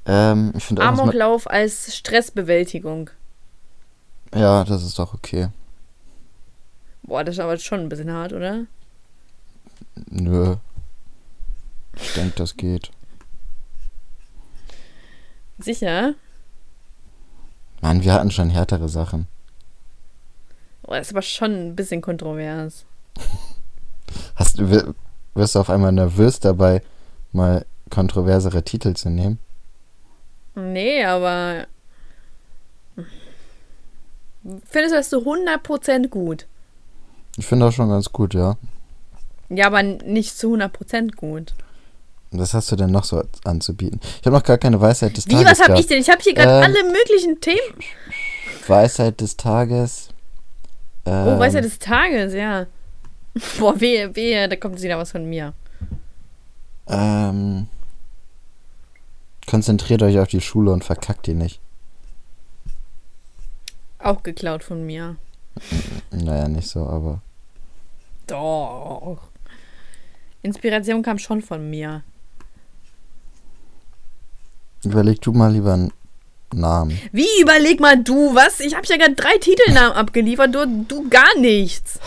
Ähm, ich finde Amoklauf als Stressbewältigung. Ja, das ist doch okay. Boah, das ist aber schon ein bisschen hart, oder? Nö. Ich denke, das geht. Sicher? Mann, wir hatten schon härtere Sachen. Boah, das ist aber schon ein bisschen kontrovers. [laughs] Hast wirst du auf einmal nervös dabei, mal kontroversere Titel zu nehmen? Nee, aber. Findest du das so 100% gut? Ich finde das schon ganz gut, ja. Ja, aber nicht zu 100% gut. Was hast du denn noch so anzubieten? Ich habe noch gar keine Weisheit des Wie, Tages was hab gehabt. ich denn? Ich habe hier gerade Ähm, alle möglichen Themen. Weisheit des Tages. Ähm, Oh, Weisheit des Tages, ja. [laughs] Boah, wehe, wehe, da kommt wieder was von mir. Ähm, konzentriert euch auf die Schule und verkackt die nicht. Auch geklaut von mir. Naja, nicht so, aber. Doch. Inspiration kam schon von mir. Überleg du mal lieber einen Namen. Wie, überleg mal du, was? Ich habe ja gerade drei Titelnamen abgeliefert, du, du gar nichts.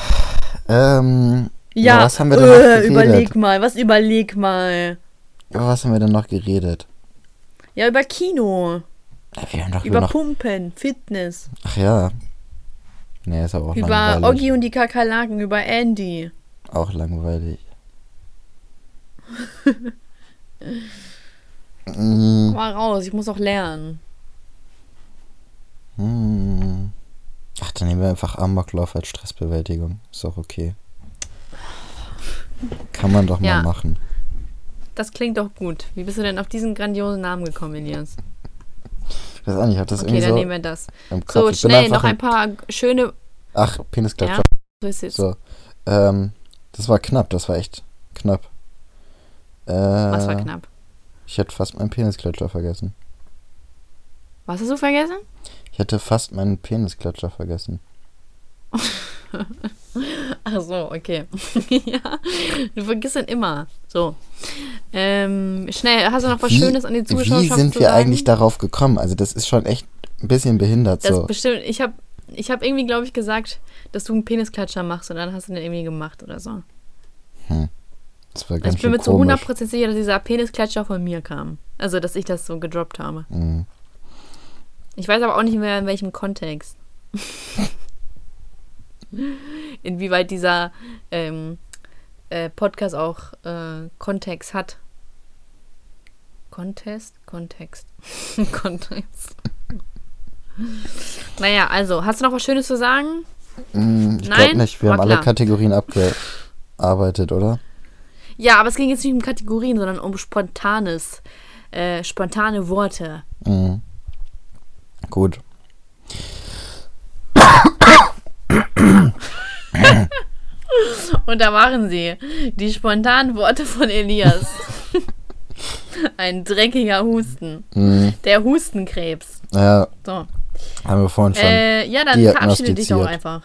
Ähm, Ja, über was haben wir denn noch äh, geredet? überleg mal, was überleg mal. Über was haben wir denn noch geredet? Ja, über Kino, Ja, doch über noch. Pumpen, Fitness, Ach ja. Nee, ist aber auch über langweilig. Oggi und die Kakerlaken, über Andy. Auch langweilig. [laughs] mm, Mal raus, ich muss auch lernen. Mm. Ach, dann nehmen wir einfach Amoklauf als Stressbewältigung. Ist auch okay. Kann man doch Ja. mal machen. Das klingt doch gut. Wie bist du denn auf diesen grandiosen Namen gekommen, Elias? Ich weiß auch nicht, ich hab das Okay, irgendwie dann so nehmen wir das. So, schnell, noch ein paar schöne. Ach, Penisklatscher. Ja, so ist es. So. Ähm, das war knapp, das war echt knapp. Äh, Was war knapp? Ich hätte fast meinen Penisklatscher vergessen. Was hast du vergessen? Ich hätte fast meinen Penisklatscher vergessen. [laughs] Ach so, okay. [laughs] ja, du vergisst dann immer. So. Ähm, schnell, hast du noch was Schönes an die Zuschauer wie sind wir sagen? eigentlich darauf gekommen? Also das ist schon echt ein bisschen behindert Das so. bestimmt, ich habe ich hab irgendwie, glaube ich, gesagt, dass du einen Penisklatscher machst und dann hast du den irgendwie gemacht oder so. Das war Also ganz ich bin mir zu komisch. 100% sicher, dass dieser Penisklatscher von mir kam. Also, dass ich das so gedroppt habe. Mhm. Ich weiß aber auch nicht mehr, in welchem Kontext. [laughs] Inwieweit dieser ähm, äh, Podcast auch äh, Kontext hat. Contest? Kontext. Kontext. [laughs] naja, also, hast du noch was Schönes zu sagen? Mm, Ich Nein? glaube nicht. Wir War haben alle klar. Kategorien abgearbeitet, oder? Ja, aber es ging jetzt nicht um Kategorien, sondern um spontanes, äh, spontane Worte. Mhm. Gut. Und da waren sie. Die spontanen Worte von Elias. Ein dreckiger Husten. Mhm. Der Hustenkrebs. Ja, So. haben wir vorhin schon. Äh, ja, dann verabschiede dich doch einfach.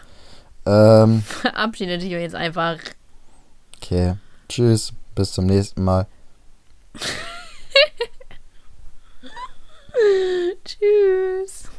Ähm, [laughs] Verabschiede dich jetzt einfach. okay. Tschüss. Bis zum nächsten Mal. [laughs] [laughs] Tschüss.